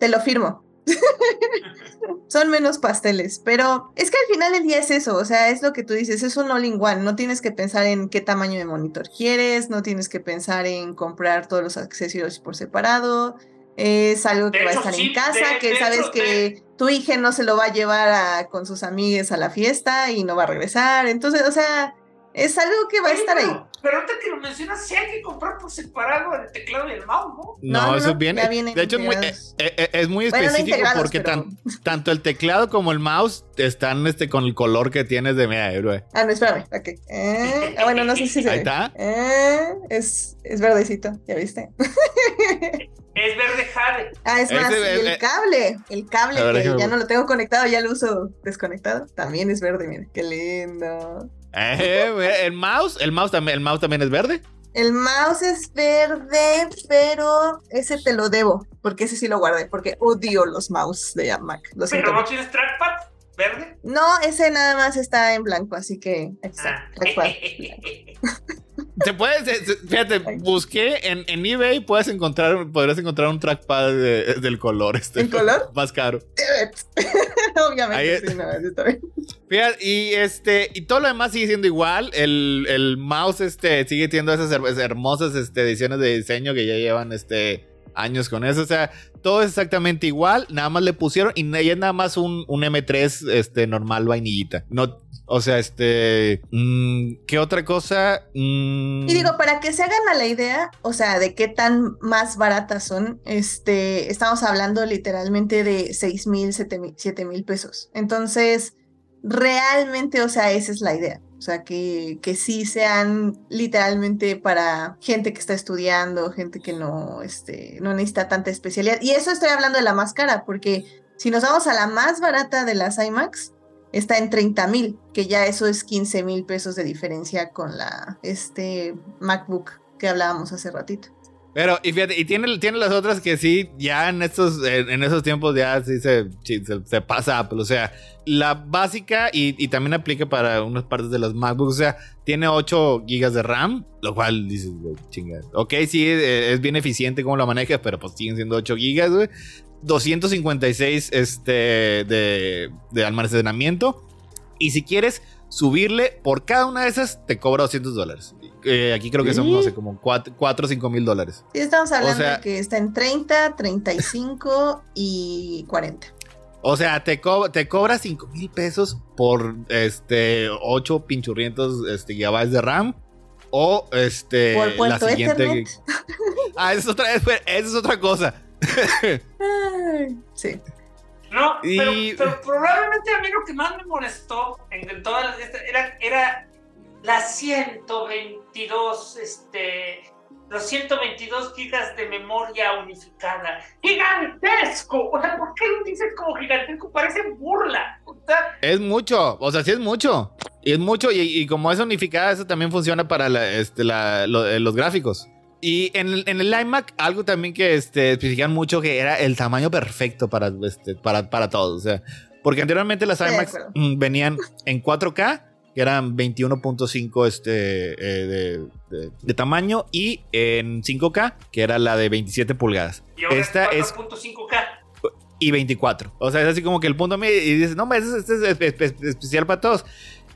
Te lo firmo. Son menos pasteles, pero es que al final del día es eso, o sea, es lo que tú dices, es un all-in-one, no tienes que pensar en qué tamaño de monitor quieres, no tienes que pensar en comprar todos los accesorios por separado, es algo que De va a estar sí, en casa, de- que de sabes hecho, que tu hija no se lo va a llevar a- con sus amigues a la fiesta y no va a regresar, entonces, o sea, Es algo que va a estar ahí. pero- ahorita que lo mencionas, sí hay que comprar por separado el teclado y el mouse, ¿no? No, No, no, eso no, viene. de hecho, es muy, eh, eh, es muy Bueno, no específico porque pero- tan- tanto el teclado como el mouse están este, con el color que tienes de media héroe. Ah, no, espérame. Ok. Eh, ah, bueno, no sé si se Ahí está. Eh, es, es verdecito, ¿ya viste? Es verde jade. Ah, es Ese- más, y eh, el eh. cable, el cable que ya no lo tengo conectado, ya lo uso desconectado, también es verde, mira, qué lindo. Eh, güey, el mouse, el mouse también, el mouse también es verde. El mouse es verde, pero ese te lo debo, porque ese sí lo guardé, porque odio los mouse de Mac. Lo siento. Pero no tienes trackpad verde. No, ese nada más está en blanco, así que está, Ah. trackpad. Se puede, se- se- fíjate, busqué en, en eBay, puedes encontrar, podrías encontrar un trackpad de- del color este. ¿En color? Más caro. Obviamente, sí, no, está bien. Fíjate, y este, y todo lo demás sigue siendo igual. El, el mouse, este, sigue teniendo esas her- hermosas este, ediciones de diseño que ya llevan este años con eso. O sea, todo es exactamente igual. Nada más le pusieron, y es nada más un, un M3 este, normal vainillita. No, o sea, este. mm, ¿Qué otra cosa? Mm, Y digo, para que se hagan a la idea, o sea, de qué tan más baratas son, este, estamos hablando literalmente de 6 mil, 7 mil pesos. Entonces, realmente, o sea, esa es la idea. O sea, que, que sí sean literalmente para gente que está estudiando, gente que no, este, no necesita tanta especialidad. Y eso estoy hablando de la más cara, porque si nos vamos a la más barata de las iMacs, está en 30 mil, que ya eso es 15 mil pesos de diferencia con la este MacBook que hablábamos hace ratito. Pero, y fíjate, y tiene, tiene las otras que sí, ya en estos, en, esos tiempos ya sí se, se, se pasa Apple. O sea, la básica y, y también aplica para unas partes de los MacBooks. O sea, tiene 8 GB de RAM, lo cual dices, güey, chinga. Ok, sí, eh, es bien eficiente como lo manejas, pero pues siguen siendo 8 GB, güey. 256 este, de, de almacenamiento. Y si quieres subirle por cada una de esas, te cobra 200 dólares. Eh, aquí creo que son, no sé, como 4 o 5 mil dólares. Sí, estamos hablando sea- de que está en 30, 35 y 40. O sea, te, co- te cobra 5 mil pesos por este 8 pinchurrientos este, gigabytes de RAM. O este. Por la siguiente. Ethernet. Ah, esa es otra, esa es otra cosa. Sí. No, pero, Y- pero probablemente a mí lo que más me molestó en, en todas las estas era, era las 122, este, los 122 gigas de memoria unificada. ¡Gigantesco! O sea, ¿por qué lo dices como gigantesco? Parece burla. O sea, Es mucho. O sea, sí es mucho. Y es mucho. Y, y como es unificada, eso también funciona para la- este, la- lo- eh, los gráficos. Y en el, en el iMac, algo también que este, especifican mucho que era el tamaño perfecto para, este, para, para todos. O sea, porque anteriormente las iMacs acuerdo. mm, venían en 4K, que eran 21.5 este, eh, de, de- de tamaño, y en 5K, que era la de 27 pulgadas. y ahora Esta es- 4.5K. y 24. O sea, es así como que el punto medio y dices, no, hombre, este, es espe- espe- especial para todos.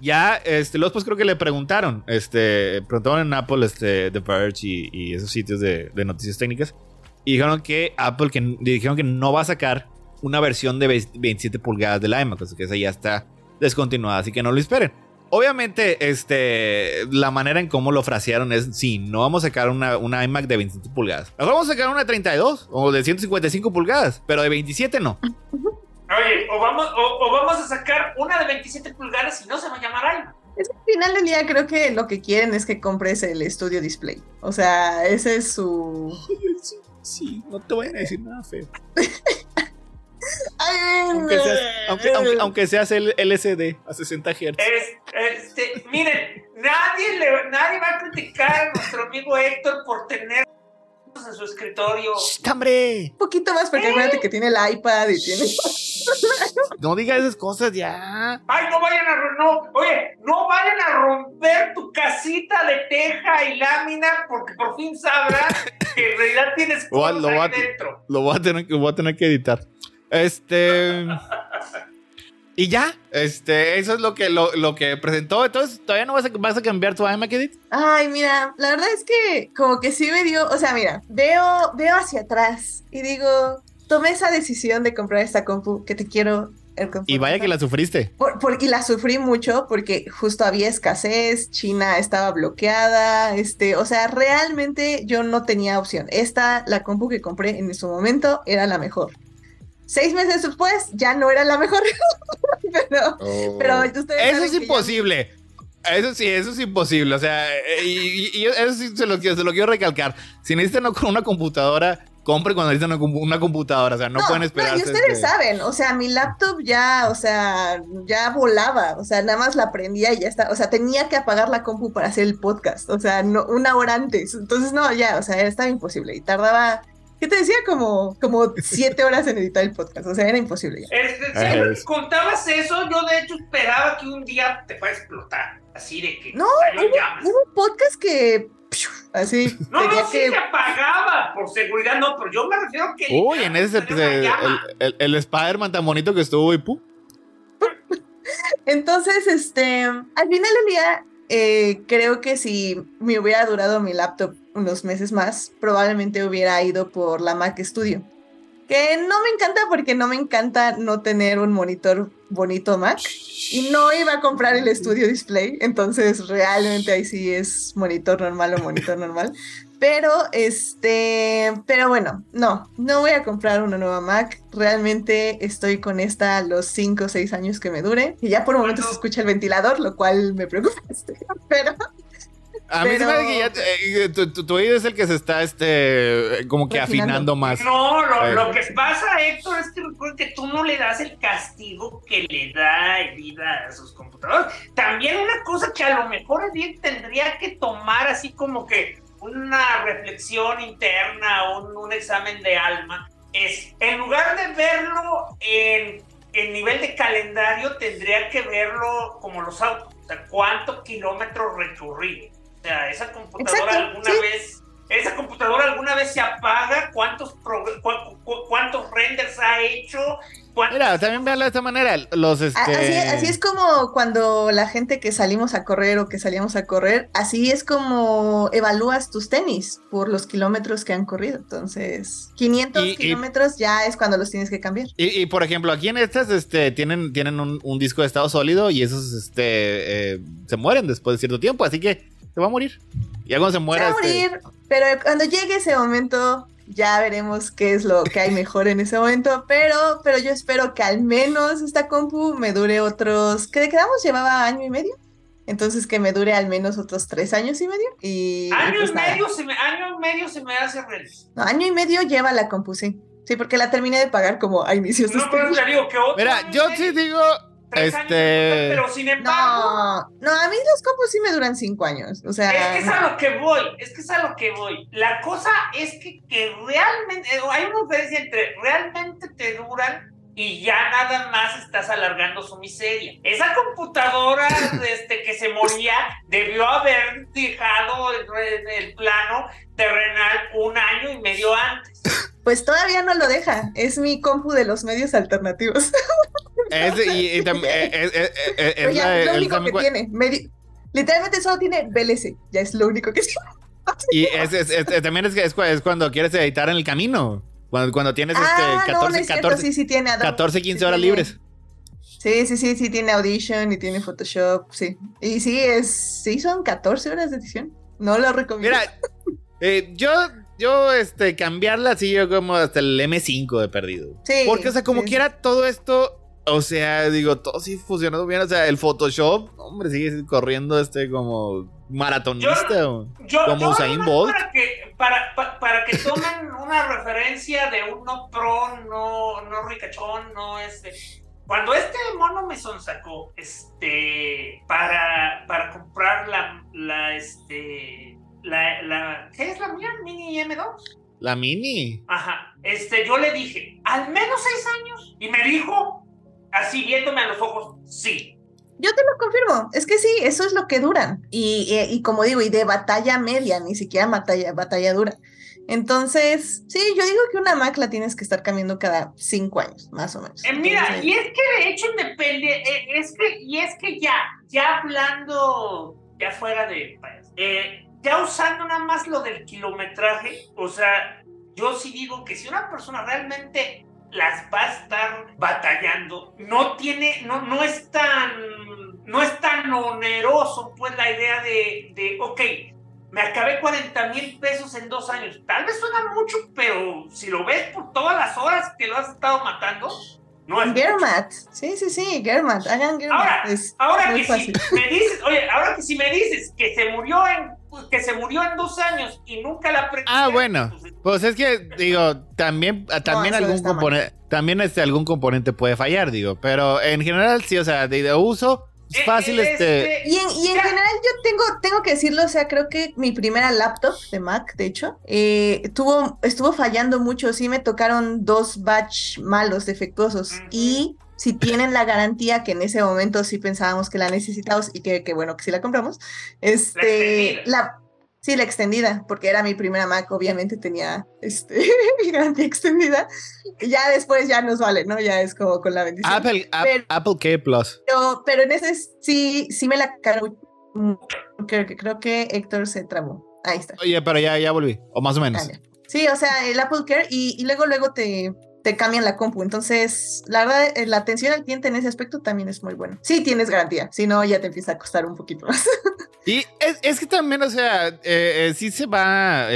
Ya, este, los pues creo que le preguntaron, este, preguntaron en Apple, este, The Verge y, y esos sitios de, de noticias técnicas. Y dijeron que Apple, que dijeron que no va a sacar una versión de 20 27 pulgadas del iMac, sea que esa ya está descontinuada, así que no lo esperen. Obviamente, este, la manera en cómo lo frasearon es, sí, no vamos a sacar una, una iMac de 27 pulgadas. Mejor vamos a sacar una de 32 o de 155 pulgadas, pero de 27 no. Oye, o vamos, o, o vamos a sacar una de 27 pulgadas y no se va a llamar iMac. Es que al final del día creo que lo que quieren es que compres el Studio Display. O sea, ese es su... Sí, sí, no te voy a decir nada feo. Ay, Aunque seas, aunque, aunque, aunque seas el LCD a 60 Hz. Es- este, miren, nadie, le, nadie va a criticar a nuestro amigo Héctor por tener en su escritorio. ¡Shh, hombre! Un poquito más, porque acuérdate que tiene el iPad y tiene... No digas esas cosas ya. Ay, no vayan a no, oye, no vayan a romper tu casita de teja y lámina porque por fin sabrás que en realidad tienes Lo va- cosas lo va- ahí dentro. Lo voy a tener, que- voy a tener que editar. Este. Y ya, este, eso es lo que, lo, lo que presentó. Entonces, ¿todavía no vas a, vas a cambiar tu iMac Edit? Ay, mira, la verdad es que como que sí me dio, o sea, mira, veo, veo hacia atrás y digo, tomé esa decisión de comprar esta compu que te quiero Y vaya que la sufriste. Por- por- y la sufrí mucho porque justo había escasez, China estaba bloqueada, este, o sea, realmente yo no tenía opción. Esta, la compu que compré en su momento, era la mejor. Seis meses después, ya no era la mejor. pero, Oh. pero ustedes Eso es ya- imposible. Eso sí, eso es imposible. O sea, eh, y, eso sí se lo, quiero- se lo quiero recalcar. Si necesitan una- computadora, compren cuando necesitan una, compu- una computadora. O sea, no, pueden esperar. y ustedes saben, o sea, mi laptop ya, o sea, ya volaba, o sea, nada más la prendía y ya está, o sea, tenía que apagar la compu para hacer el podcast, o sea, no, una hora antes, entonces no, ya, o sea, estaba imposible y tardaba, ¿qué te decía? Como, como siete horas en editar el podcast, o sea, era imposible ya. Es- que contabas eso, yo de hecho esperaba que un día te fuera a explotar. Así de que No, llamas. Hubo un podcast que, así, No, no, sí que... se apagaba por seguridad, no, pero yo me refiero que. Uy, en ese el, el, el Spider-Man tan bonito que estuvo y ¡pum! Entonces, este, al final del día, eh, creo que si me hubiera durado mi laptop unos meses más, probablemente hubiera ido por la Mac Studio. Que no me encanta porque no me encanta no tener un monitor bonito Mac. Y no iba a comprar el Studio Display, entonces realmente ahí sí es monitor normal o monitor normal. Pero, este, pero bueno, no, no voy a comprar una nueva Mac. Realmente estoy con esta los 5 o 6 años que me dure. Y ya por momentos se escucha el ventilador, lo cual me preocupa. este, Pero A mí se me que ya eh, tu, tu- tu oído es el que se está este como que afinando más. No, lo, Eh. lo que pasa, Héctor, es que recuerda que tú no le das el castigo que le da vida a sus computadoras. También una cosa que a lo mejor Edith tendría que tomar así como que una reflexión interna, un, un examen de alma, es en lugar de verlo en, en nivel de calendario, tendría que verlo como los autos. O sea, cuántos kilómetros recorridos. O sea, esa computadora Exacto, alguna sí. vez ¿Esa computadora alguna vez se apaga? ¿Cuántos, cu- cu- cuántos renders ha hecho? ¿Cuántos- Mira, también véanlo de esta manera. Los este. Así, así es como cuando la gente que salimos a correr o que salíamos a correr, así es como evalúas tus tenis por los kilómetros que han corrido. Entonces, 500 Y- y- kilómetros ya es cuando los tienes que cambiar. Y, y, por ejemplo, aquí en estas este, tienen, tienen un, un disco de estado sólido y esos este, eh, se mueren después de cierto tiempo, así que se va a morir. Ya cuando se Se va muera. a este, morir, pero cuando llegue ese momento ya veremos qué es lo que hay mejor en ese momento, pero, pero yo espero que al menos esta compu me dure otros, que de quedamos llevaba año y medio, entonces que me dure al menos otros tres años y medio. Y, y año pues y medio se me, año y medio se me hace realista. No, año y medio lleva la compu, sí. Sí, porque la terminé de pagar como a inicios de No, este pero te digo que otro Mira, año y yo medio, sí digo. Tres años, Este. pero sin embargo, No, no, a mí los compus sí me duran cinco años. O sea, Es que es a lo que voy, es que es a lo que voy. La cosa es que, que realmente, eh, hay una diferencia entre realmente te duran y ya nada más estás alargando su miseria. Esa computadora este, que se moría debió haber dejado el, el plano terrenal un año y medio antes. pues todavía no lo deja. Es mi compu de los medios alternativos. Es, y, eh, eh, eh, es ya, la- es lo único que tiene. Medi- Literalmente solo tiene VLC. Ya es lo único que tiene. Y es, es- es- también es, que es, cu- es cuando quieres editar en el camino. Cuando, cuando tienes ah, este, no, no 14, es cierto. 14, Sí, sí tiene Adobe. 14, 15 Sí horas tiene. libres. Sí, sí, sí, sí tiene Audition y tiene Photoshop, sí. Y sí, es, sí son 14 horas de edición. No lo recomiendo. Mira, eh, yo, yo, este, cambiarla así yo como hasta el M5 de perdido. Sí, Porque, o sea, como sí, quiera todo esto, o sea, digo, todo sí funcionando bien. O sea, el Photoshop, hombre, sigue corriendo este como maratonista. Yo, Como yo Usain Bolt. Para que, para, pa- para que tomen una referencia de un no pro, no, no ricachón, no este. Cuando este mono me sacó, este, para, para comprar la, la, este, la, la, ¿qué es la mía? Mini M2. La mini. Ajá. Este, yo le dije, al menos seis años. Y me dijo, así viéndome a los ojos, sí. Yo te lo confirmo, es que sí, eso es lo que duran. Y, y- y como digo, y de batalla media, ni siquiera batalla, batalla dura. Entonces, sí, yo digo que una Mac la tienes que estar cambiando cada cinco años, más o menos. Eh, mira, Entonces, y es que de hecho depende, eh, es que, y es que ya, ya hablando, ya fuera de país, eh, ya usando nada más lo del kilometraje, o sea, yo sí digo que si una persona realmente las va a estar batallando. No tiene, no, no es tan, no es tan oneroso, pues, la idea de, de ok, me acabé 40 mil pesos en dos años. Tal vez suena mucho, pero si lo ves por todas las horas que lo has estado matando, no es Germat, sí, sí, sí, Germat, hagan Germat. Ahora, es ahora que fácil. si me dices, oye, ahora que si me dices que se murió en que se murió en dos años y nunca la aprendí. Ah, bueno. Pues es que, digo, también, también algún componente, también este, algún componente puede fallar, digo. Pero en general, sí, o sea, de, de uso, es Eh, fácil, este. Y en, y en general yo tengo, tengo que decirlo, o sea, creo que mi primera laptop de Mac, de hecho, eh, tuvo, estuvo fallando mucho, sí me tocaron dos batch malos, defectuosos, y si tienen la garantía, que en ese momento sí pensábamos que la necesitábamos y que, que bueno, que sí la compramos, este, extendida. la, sí, la extendida, porque era mi primera Mac, obviamente tenía, este, mi garantía extendida, y ya después ya nos vale, ¿no? Ya es como con la bendición. Apple, Pero- Apple K Plus. Pero, pero en ese sí, sí me la cargo. Creo, que- creo que Héctor se trabó. Ahí está. Oye, pero ya, ya volví. O más o menos. Ah. Sí, o sea, el Apple Care y, y luego, luego te, te cambian la compu. Entonces, la verdad, eh, la atención al cliente en ese aspecto también es muy buena. Sí tienes garantía, si no, ya te empieza a costar un poquito más. Y es, es que también, o sea, eh, eh, sí se va,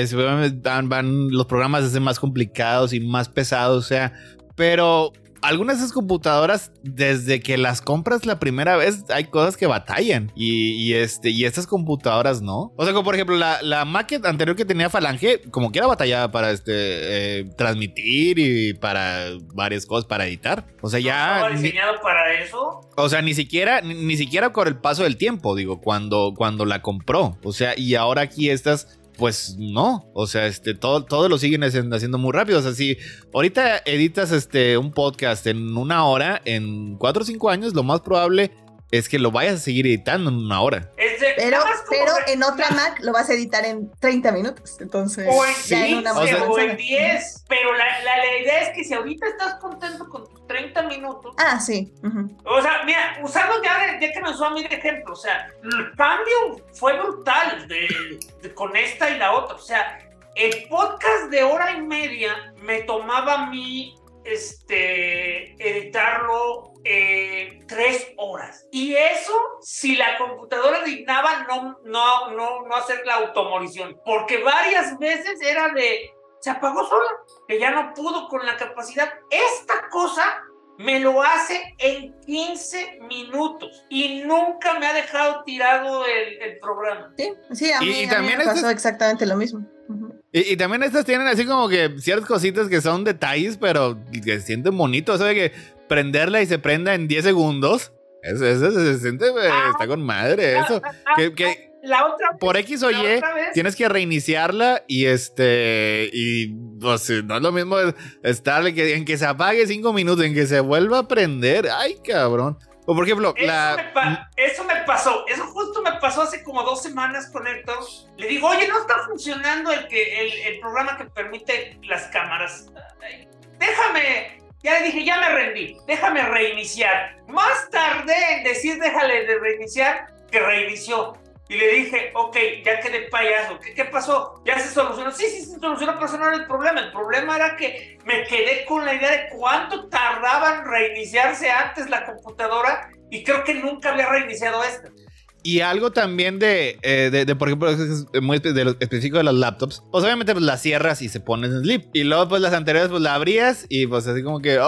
van- van- los programas a ser más complicados y más pesados, o sea, pero algunas de esas computadoras, desde que las compras la primera vez, hay cosas que batallan. Y, y este, y estas computadoras no. O sea, como por ejemplo, la, la Mac anterior que tenía Falange, como que era batallada para este eh, transmitir y para varias cosas, para editar. O sea, ya. ¿Estaba ni- diseñado para eso? o sea, ni siquiera, ni, ni siquiera con el paso del tiempo, digo, cuando, cuando la compró. O sea, y ahora aquí estas, pues no. O sea, este, todo, todo lo siguen haciendo, muy rápido. O sea, si ahorita editas este un podcast en una hora, en cuatro o cinco años, lo más probable es que lo vayas a seguir editando en una hora. Pero, en otra Mac lo vas a editar en 30 minutos. Entonces, O en ya en 15 una o sea, o en 10. Pero la, la, la idea es que si ahorita estás contento con tus 30 minutos, Ah, sí. o sea, mira, usando ya, de- ya que nos usó a mí de ejemplo, o sea, el cambio fue brutal de, de- con esta y la otra. O sea, el podcast de hora y media me tomaba a mí este, editarlo eh, tres horas. Y eso, si la computadora dignaba no, no, no, no hacer la automorición, porque varias veces era de, se apagó sola, que ya no pudo con la capacidad. Esta cosa me lo hace en 15 minutos y nunca me ha dejado tirado el, el programa. Sí, sí, a Y- mí, y a mí también me este- pasó exactamente lo mismo. Y, y también estas tienen así como que ciertas cositas que son detalles, pero que se sienten bonitos. Eso de que prenderla y se prenda en 10 segundos. Eso, eso se siente, eh, está con madre. Eso. Que, que La otra por X o Y vez- tienes que reiniciarla y este. Y pues, no es lo mismo estarle que, en que se apague 5 minutos, en que se vuelva a prender. Ay, cabrón. O por ejemplo, Eso, la. me eso me pasó, eso justo me pasó hace como dos semanas con Héctor. Le digo, oye, no está funcionando el, que, el, el programa que permite las cámaras. Ay, Déjame, ya le dije, ya me rendí, déjame reiniciar. Más tardé en decir, déjale de reiniciar, que reinició. Y le dije, ok, ya quedé payaso. ¿Qué, ¿Qué pasó? ¿Ya se solucionó? Sí, sí, se solucionó, pero ese no era el problema. El problema era que me quedé con la idea de cuánto tardaba en reiniciarse antes la computadora y creo que nunca había reiniciado esta. Y algo también de, eh, de, por ejemplo, muy específico de las laptops. Pues obviamente pues las cierras y se ponen en sleep. Y luego pues las anteriores pues la abrías y pues así como que...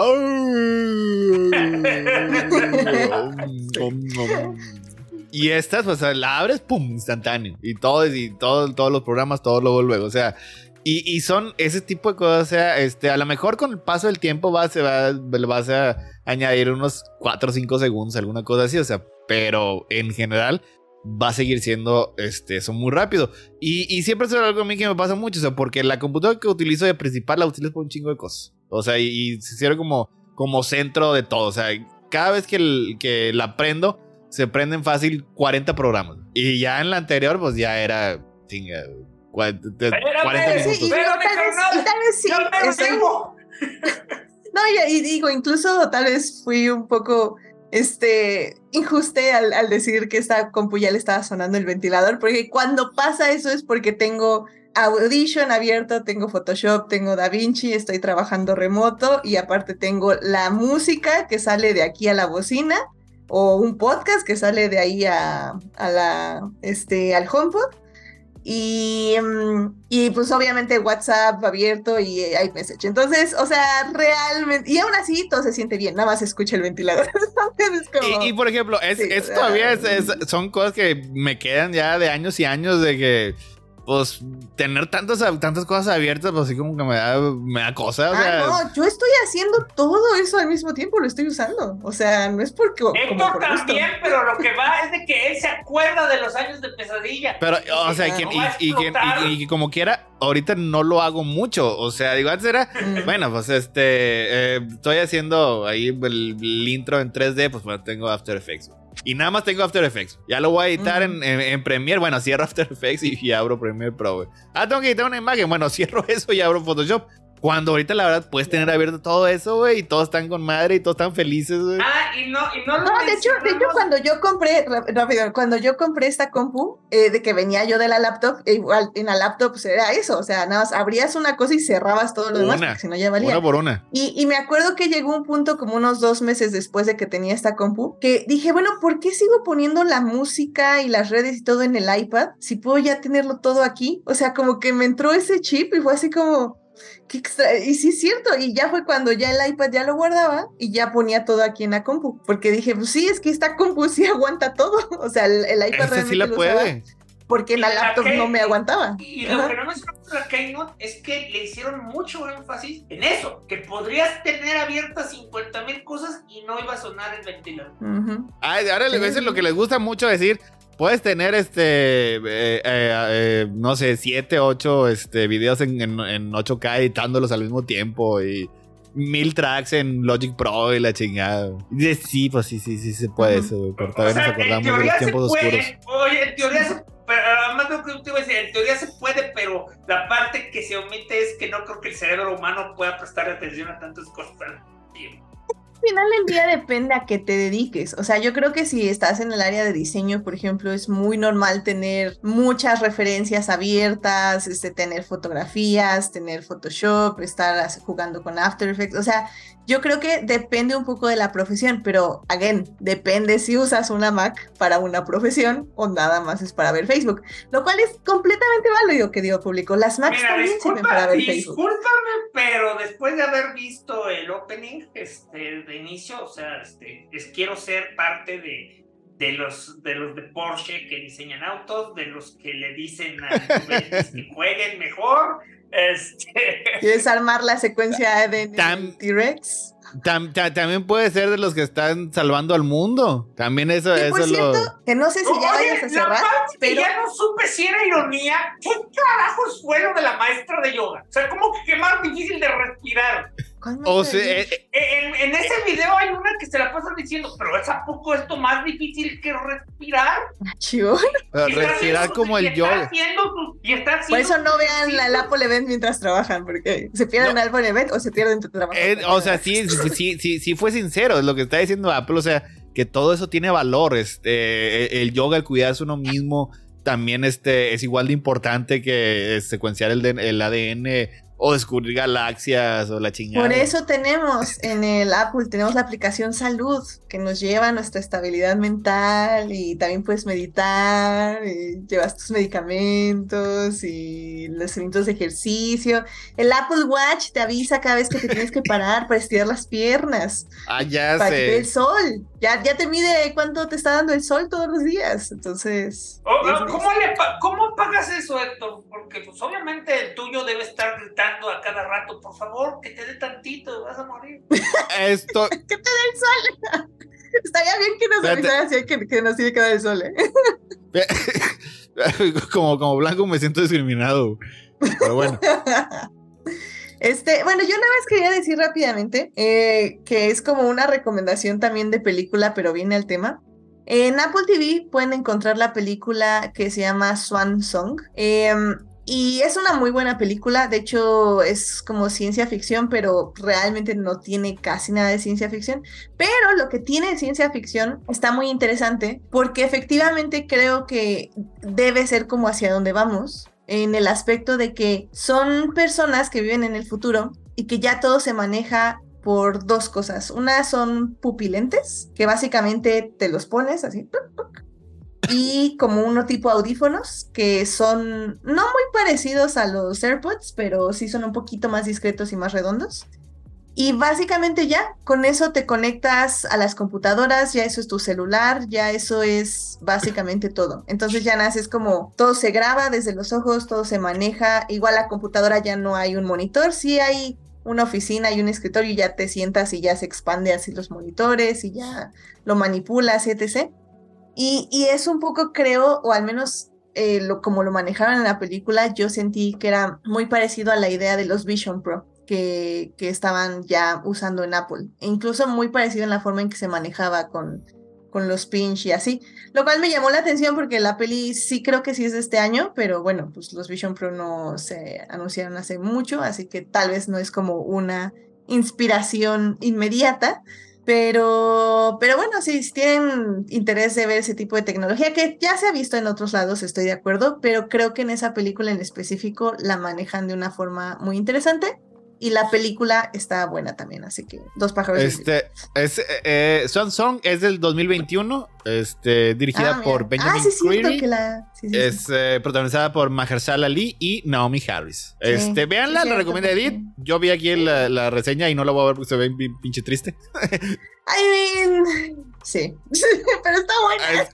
Y estas pues la abres, pum, instantáneo. Y todo, y todo, todos los programas, todo luego, luego. O sea, y, y son ese tipo de cosas. O sea, este, a lo mejor con el paso del tiempo vas, va, vas a añadir unos 4 o 5 segundos, alguna cosa así. O sea, pero en general va a seguir siendo este, eso muy rápido. Y, y siempre es algo a mí que me pasa mucho, o sea, porque la computadora que utilizo de principal la utilizo por un chingo de cosas. O sea, y, y se sirve como, como centro de todo. O sea, cada vez que, el- que la prendo, se prenden fácil 40 programas. Y ya en la anterior, pues ya era, chinga, cua- de- Espérame, 40 Sí, minutos. y, Pero, tal mi vez, carnal, y tal vez sí. ¡Ya me estoy- vivo! No, y, y digo, incluso tal vez fui un poco este injuste al, al decir que esta compu ya le estaba sonando el ventilador, porque cuando pasa eso es porque tengo Audition abierto, tengo Photoshop, tengo DaVinci, estoy trabajando remoto y aparte tengo la música que sale de aquí a la bocina o un podcast que sale de ahí a, a la, este, al HomePod. Y, mm, y pues obviamente WhatsApp abierto y eh, iMessage. Entonces, o sea, realmente, y aún así todo se siente bien, nada más escucha el ventilador. Como- Y, y, por ejemplo, es, Sí, todavía es- es- son cosas que me quedan ya de años y años de que, pues, tener tantas, tantas cosas abiertas, pues así como que me da, me da cosa. O sea, ah, no, yo estoy haciendo todo eso al mismo tiempo, lo estoy usando. O sea, no es porque. como Héctor también, pero lo que va es de que él se acuerda de los años de pesadilla. Pero, o sea, y, Ah, no y- explotar. y- y como quiera, ahorita no lo hago mucho. O sea, digo, antes era, Mm. bueno, pues este, eh, estoy haciendo ahí el, el intro en 3D, pues bueno, tengo After Effects. Y nada más tengo After Effects. Ya lo voy a editar en, en- en Premiere. Bueno, cierro After Effects y, y abro Premiere Pro. güey. Ah, tengo que editar una imagen. Bueno, cierro eso y abro Photoshop. Cuando ahorita la verdad puedes tener abierto todo eso, güey, y todos están con madre y todos están felices, güey. Ah, y no, y no lo No, de hecho, de hecho, cuando yo compré, rápido, cuando yo compré esta compu, eh, de que venía yo de la laptop, e igual en la laptop pues, era eso, o sea, nada más abrías una cosa y cerrabas todo lo demás, porque si no ya valía. Una por una. Y, y me acuerdo que llegó un punto como unos dos meses después de que tenía esta compu, que dije, bueno, ¿por qué sigo poniendo la música y las redes y todo en el iPad si puedo ya tenerlo todo aquí? O sea, como que me entró ese chip y fue así como, qué extra. Y sí es cierto, y ya fue cuando ya el iPad ya lo guardaba y ya ponía todo aquí en la compu, porque dije, pues sí, es que esta compu sí aguanta todo. O sea, el, el iPad sí realmente la lo puede. porque en la laptop que- no me aguantaba. Y lo que no en la Keynote es que le hicieron mucho énfasis en eso, que podrías tener abiertas 50 mil cosas y no iba a sonar el ventilador. Ujú. Ay, ahora Sí. a veces lo que les gusta mucho decir, puedes tener este, eh, eh, eh, no sé, 7, 8 este, videos en, en, en 8K editándolos al mismo tiempo y mil tracks en Logic Pro y la chingada. Y sí, pues sí, sí, sí se puede eso, pero O todavía sea, nos acordamos de los tiempos oscuros. oye, en teoría se pero además de lo que te iba a decir, en teoría se puede, pero la parte que se omite es que no creo que el cerebro humano pueda prestar atención a tantas cosas al tiempo. Al final del día depende a qué te dediques. O sea, yo creo que si estás en el área de diseño, por ejemplo, es muy normal tener muchas referencias abiertas, este, tener fotografías, tener Photoshop, estar jugando con After Effects. O sea, yo creo que depende un poco de la profesión, pero, again, depende si usas una Mac para una profesión o nada más es para ver Facebook. Lo cual es completamente válido que Dios publicó. Las Macs Mira, también sirven para disculpa, ver Facebook. discúlpame, pero después de haber visto el opening este, de inicio, o sea, este, es, quiero ser parte de, de, los, de los de Porsche que diseñan autos, de los que le dicen a los que jueguen mejor. Este, ¿Quieres armar la secuencia de T-Rex? Tam- ta- también puede ser de los que están salvando al mundo. También eso, Que por eso lo... cierto, que no sé si ya Oye, vayas a cerrar, que pero ya no supe si era ironía. ¿Qué carajos fue lo de la maestra de yoga? O sea, ¿cómo que qué más difícil de respirar? ¿Cuál me O sea, diciendo? eh, En, en ese video hay una que se la pasan diciendo, pero ¿es a poco esto más difícil que respirar? Chivo. respirar como el está yoga. haciendo sus- y está Por eso no vean la-. Apple Event mientras trabajan, porque se pierden el Apple Event o se pierden tu trabajo. Eh, o sea, sí, sí, sí, sí, sí fue sincero, es lo que está diciendo Apple, o sea, que todo eso tiene valor, este, el yoga, el cuidarse uno mismo, también este, es igual de importante que eh, secuenciar el, el ADN o descubrir galaxias o la chingada. Por eso tenemos en el Apple, tenemos la aplicación Salud, que nos lleva a nuestra estabilidad mental y también puedes meditar, y llevas tus medicamentos y los elementos de ejercicio. El Apple Watch te avisa cada vez que te tienes que parar para estirar las piernas, Ah, ya para que te dé el sé. sol. Ya, ya te mide cuánto te está dando el sol todos los días. Entonces... O- o, es- ¿Cómo, le pa- ¿Cómo apagas eso, Héctor? Porque pues obviamente el tuyo debe estar gritando a cada rato, por favor, que te dé tantito, vas a morir. Esto, que te dé el sol. Estaría bien que nos Espérate. avisara así que, que nos tiene que dar el sol, ¿eh? como, como blanco me siento discriminado. Pero bueno, Este, bueno, yo nada más quería decir rápidamente eh, que es como una recomendación también de película, pero viene al tema. En Apple TV pueden encontrar la película que se llama Swan Song. em, y es una muy buena película, de hecho es como ciencia ficción, pero realmente no tiene casi nada de ciencia ficción. Pero lo que tiene ciencia ficción está muy interesante porque efectivamente creo que debe ser como hacia donde vamos. en el aspecto de que son personas que viven en el futuro y que ya todo se maneja por dos cosas. Una son pupilentes, que básicamente te los pones así. Y como uno tipo audífonos, que son no muy parecidos a los AirPods, pero sí son un poquito más discretos y más redondos. Y básicamente ya, con eso te conectas a las computadoras, ya eso es tu celular, ya eso es básicamente todo. Entonces ya naces como todo se graba desde los ojos, todo se maneja. Igual la computadora ya no hay un monitor, sí hay una oficina y un escritorio y ya te sientas y ya se expande así los monitores y ya lo manipulas, etc. Y, es un poco, creo, o al menos eh, lo, como lo manejaron en la película, yo sentí que era muy parecido a la idea de los Vision Pro que, que estaban ya usando en Apple. E incluso muy parecido en la forma en que se manejaba con, con los pinch y así. Lo cual me llamó la atención porque la peli sí creo que sí es de este año, pero bueno, pues los Vision Pro no se anunciaron hace mucho, así que tal vez no es como una inspiración inmediata. Pero, pero bueno, si tienen interés de ver ese tipo de tecnología, que ya se ha visto en otros lados, estoy de acuerdo, pero creo que en esa película en específico la manejan de una forma muy interesante y la película está buena también, así que dos pájaros. Este, es, eh, Swan Song es del 2021, este, dirigida Ah, por Benjamin ah, sí, Creedy. que la... sí, sí, sí. Es eh, protagonizada por Mahershala Ali y Naomi Harris. Este, véanla, la recomienda. Edith. Yo vi aquí la, la reseña y no la voy a ver porque se ve bien pinche triste. I mean, sí, pero está buena. Es-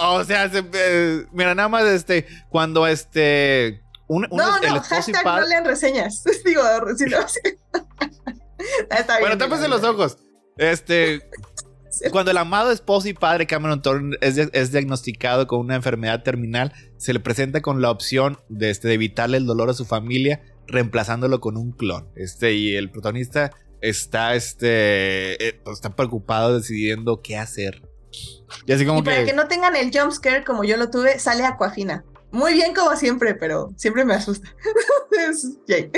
o sea, se- eh, mira, nada más este, cuando este. Un, un- no, el no, y hashtag no lean reseñas. Digo, si no, sí. Está bien. Bueno, tápense los ojos. Este. Cuando el amado esposo y padre Cameron Thorne es, dia- es diagnosticado con una enfermedad terminal, se le presenta con la opción de, este, de evitarle el dolor a su familia, reemplazándolo con un clon. Este, y el protagonista está, este, eh, pues, está preocupado decidiendo qué hacer. Y así como Y para que, no tengan el jump scare como yo lo tuve, sale Aquafina. Muy bien como siempre, pero siempre me asusta. Es Jay.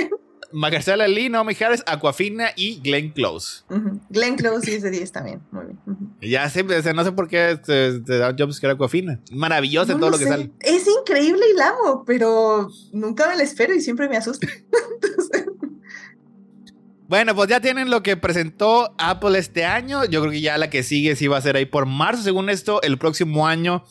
Mahershala Ali, Naomi Harris, Aquafina y Glenn Close. Glenn Close 10 de 10 también. Muy bien. Ujú. Ya sé, o sea, no sé por qué te, te da un jumpscare Aquafina. Maravillosa en No todo lo lo que sale. Es increíble y la amo, pero nunca me la espero y siempre me asusta. Entonces, Bueno, pues ya tienen lo que presentó Apple este año. Yo creo que ya la que sigue sí va a ser ahí por marzo. Según esto, el próximo año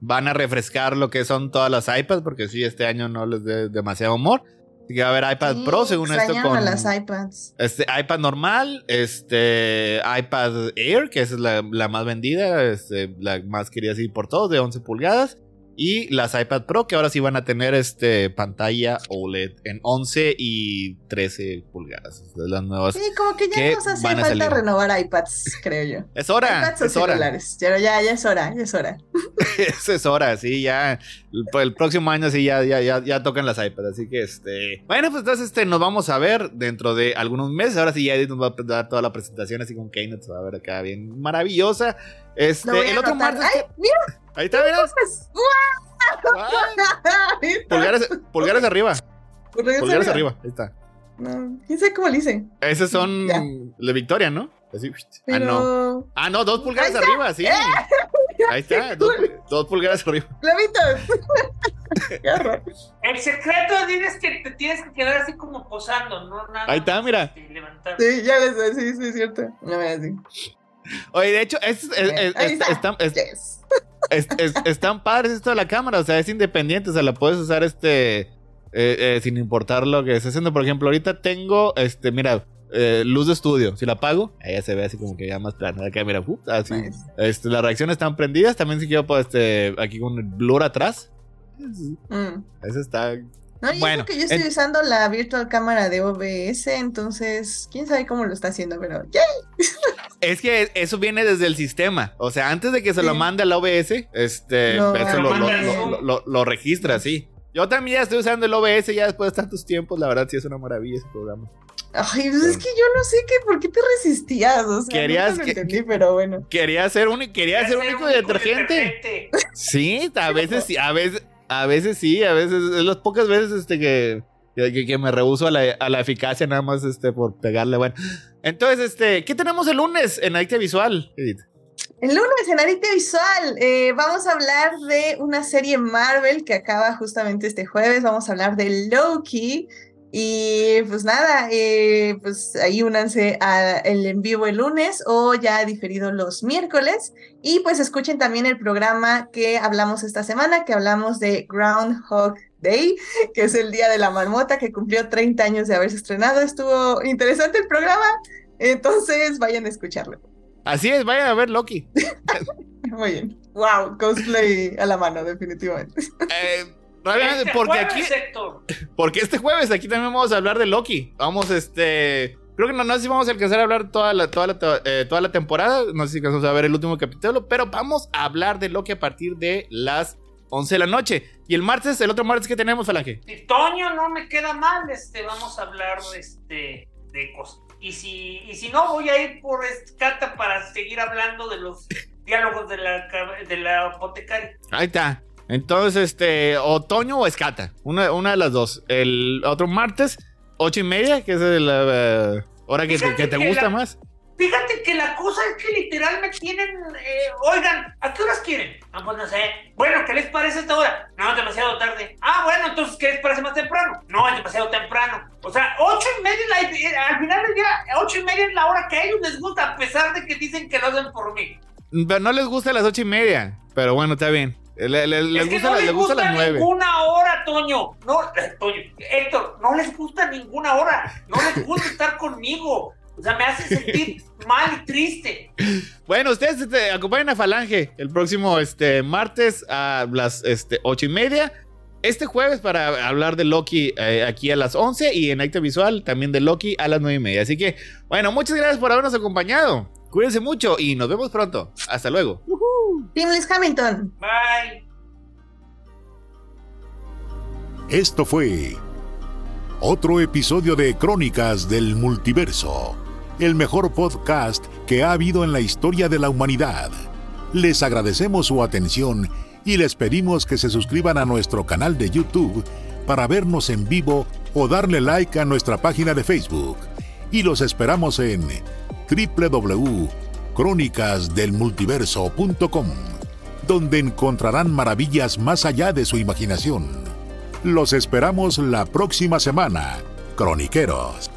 van a refrescar lo que son todas las iPads, porque sí, este año no les dé demasiado amor. Así que va a haber iPad sí, Pro, según esto, con las iPads. este iPad normal, este iPad Air, que esa es la, la más vendida, este, la más querida así por todos, de 11 pulgadas. Y las iPad Pro, que ahora sí van a tener este pantalla OLED en 11 y 13 pulgadas. Las nuevas. Sí, como que ya que nos hace falta salir. renovar iPads, creo yo. Es hora, iPads es hora. Pero ya, ya es hora, ya es hora. Es hora, sí, ya. El, el próximo año sí, ya, ya, ya, ya tocan las iPads. Así que este. Bueno, pues entonces este, nos vamos a ver dentro de algunos meses. Ahora sí, ya Edith nos va a dar toda la presentación, así con Keynote se va a ver acá bien maravillosa. Este, el otro martes. ¡Ay, mira! Ahí está, mira. Ay, Pulgares, pulgares arriba. Pulgares Pulgares arriba. arriba. Ahí está. No, quién sabe cómo le hice. Esos son Ya. de Victoria, ¿no? Así, Ah, no. Ah, no, dos está. arriba, sí. Ahí está, dos, dos pulgadas arriba. Clavitos. El secreto es que te tienes que quedar así como posando, ¿no? Nada Ahí está, mira. este. Sí, ya les sé, sí, sí, es cierto. No me así. Oye, de hecho, es, es- es- Ahí es- está. están, padres esto de la cámara, o sea, es independiente, o sea, la puedes usar este eh, eh, sin importar lo que estés haciendo. Por ejemplo, ahorita tengo, este, mira, eh, luz de estudio. Si la apago, ella se ve así como que ya más plana. Acá, mira, ¡fup! así. Nice. Este, las reacciones están prendidas. También si quiero, pues, este, aquí con el blur atrás. Mm. Eso está. No, y Bueno, eso que yo estoy en- usando la virtual cámara de OBS, entonces, quién sabe cómo lo está haciendo, pero ¡yay! Es que eso viene desde el sistema. O sea, antes de que se lo mande al OBS, este, Lo- eso lo, lo- Lo- lo- lo- lo registra, sí. Yo también ya estoy usando el OBS ya después de tantos tiempos. La verdad, sí es una maravilla ese programa. Ay, pues es que yo no sé qué, por qué te resistías, o sea, Querías nunca lo que- entendí, pero bueno. Quería ser único, quería ser Hacer único un detergente. detergente. Sí, a veces sí, a veces, a veces sí, a veces, es las pocas veces este que, que, me rehuso a la, a la eficacia nada más este por pegarle, bueno. Entonces, este, ¿qué tenemos el lunes en Adictia Visual? El lunes en Arite Visual eh, vamos a hablar de una serie Marvel que acaba justamente este jueves. Vamos a hablar de Loki. Y pues nada, eh, pues ahí únanse al en vivo el lunes o ya diferido los miércoles. Y pues escuchen también el programa que hablamos esta semana, que hablamos de Groundhog Day, que es el Día de la Marmota, que cumplió 30 años de haberse estrenado. Estuvo interesante el programa, entonces vayan a escucharlo. Así es, vayan a ver Loki. Muy bien. Wow, cosplay a la mano, definitivamente. Eh, Este porque aquí. Porque este jueves aquí también vamos a hablar de Loki. Vamos, este. Creo que no, no sé si vamos a alcanzar a hablar toda la, toda, la, eh, toda la temporada. No sé si alcanzamos a ver el último capítulo. Pero vamos a hablar de Loki a partir de las 11 de la noche. Y el martes, el otro martes que tenemos, Falange. Si Toño no me queda mal, este, vamos a hablar este, de cosas. Y si, y si no, voy a ir por Escata para seguir hablando de los diálogos de la, de la apotecaria. Ahí está. Entonces, este, otoño o escata, una, una de las dos. El otro martes, ocho y media, que es la uh, hora que, te, que te gusta la, más. Fíjate que la cosa es que literal me tienen, eh, oigan, ¿a qué horas quieren? Ah, pues no sé. Bueno, ¿qué les parece esta hora? No, es demasiado tarde. Ah, bueno, entonces, ¿qué les parece más temprano? No, es demasiado temprano. O sea, ocho y media, la, al final del día, ocho y media es la hora que a ellos les gusta, a pesar de que dicen que lo hacen por mí. Pero no les gusta las ocho y media, pero bueno, está bien. Le, le, les, gusta, no les, les gusta, gusta las nueve. ninguna hora, Toño. No, Toño, Héctor, no les gusta ninguna hora. No les gusta estar conmigo. O sea, me hace sentir mal y triste. Bueno, ustedes este, acompañen a Falange el próximo este, martes a las este, ocho y media. Este jueves para hablar de Loki eh, aquí a las 11 y en Acta Visual también de Loki a las nueve y media. Así que, bueno, muchas gracias por habernos acompañado. Cuídense mucho y nos vemos pronto. Hasta luego. Uh -huh. Hamilton. Bye. Esto fue otro episodio de Crónicas del Multiverso, el mejor podcast que ha habido en la historia de la humanidad. Les agradecemos su atención y les pedimos que se suscriban a nuestro canal de YouTube para vernos en vivo o darle like a nuestra página de Facebook. Y los esperamos en www.crónicasdelmultiverso.com, donde encontrarán maravillas más allá de su imaginación. Los esperamos la próxima semana, croniqueros.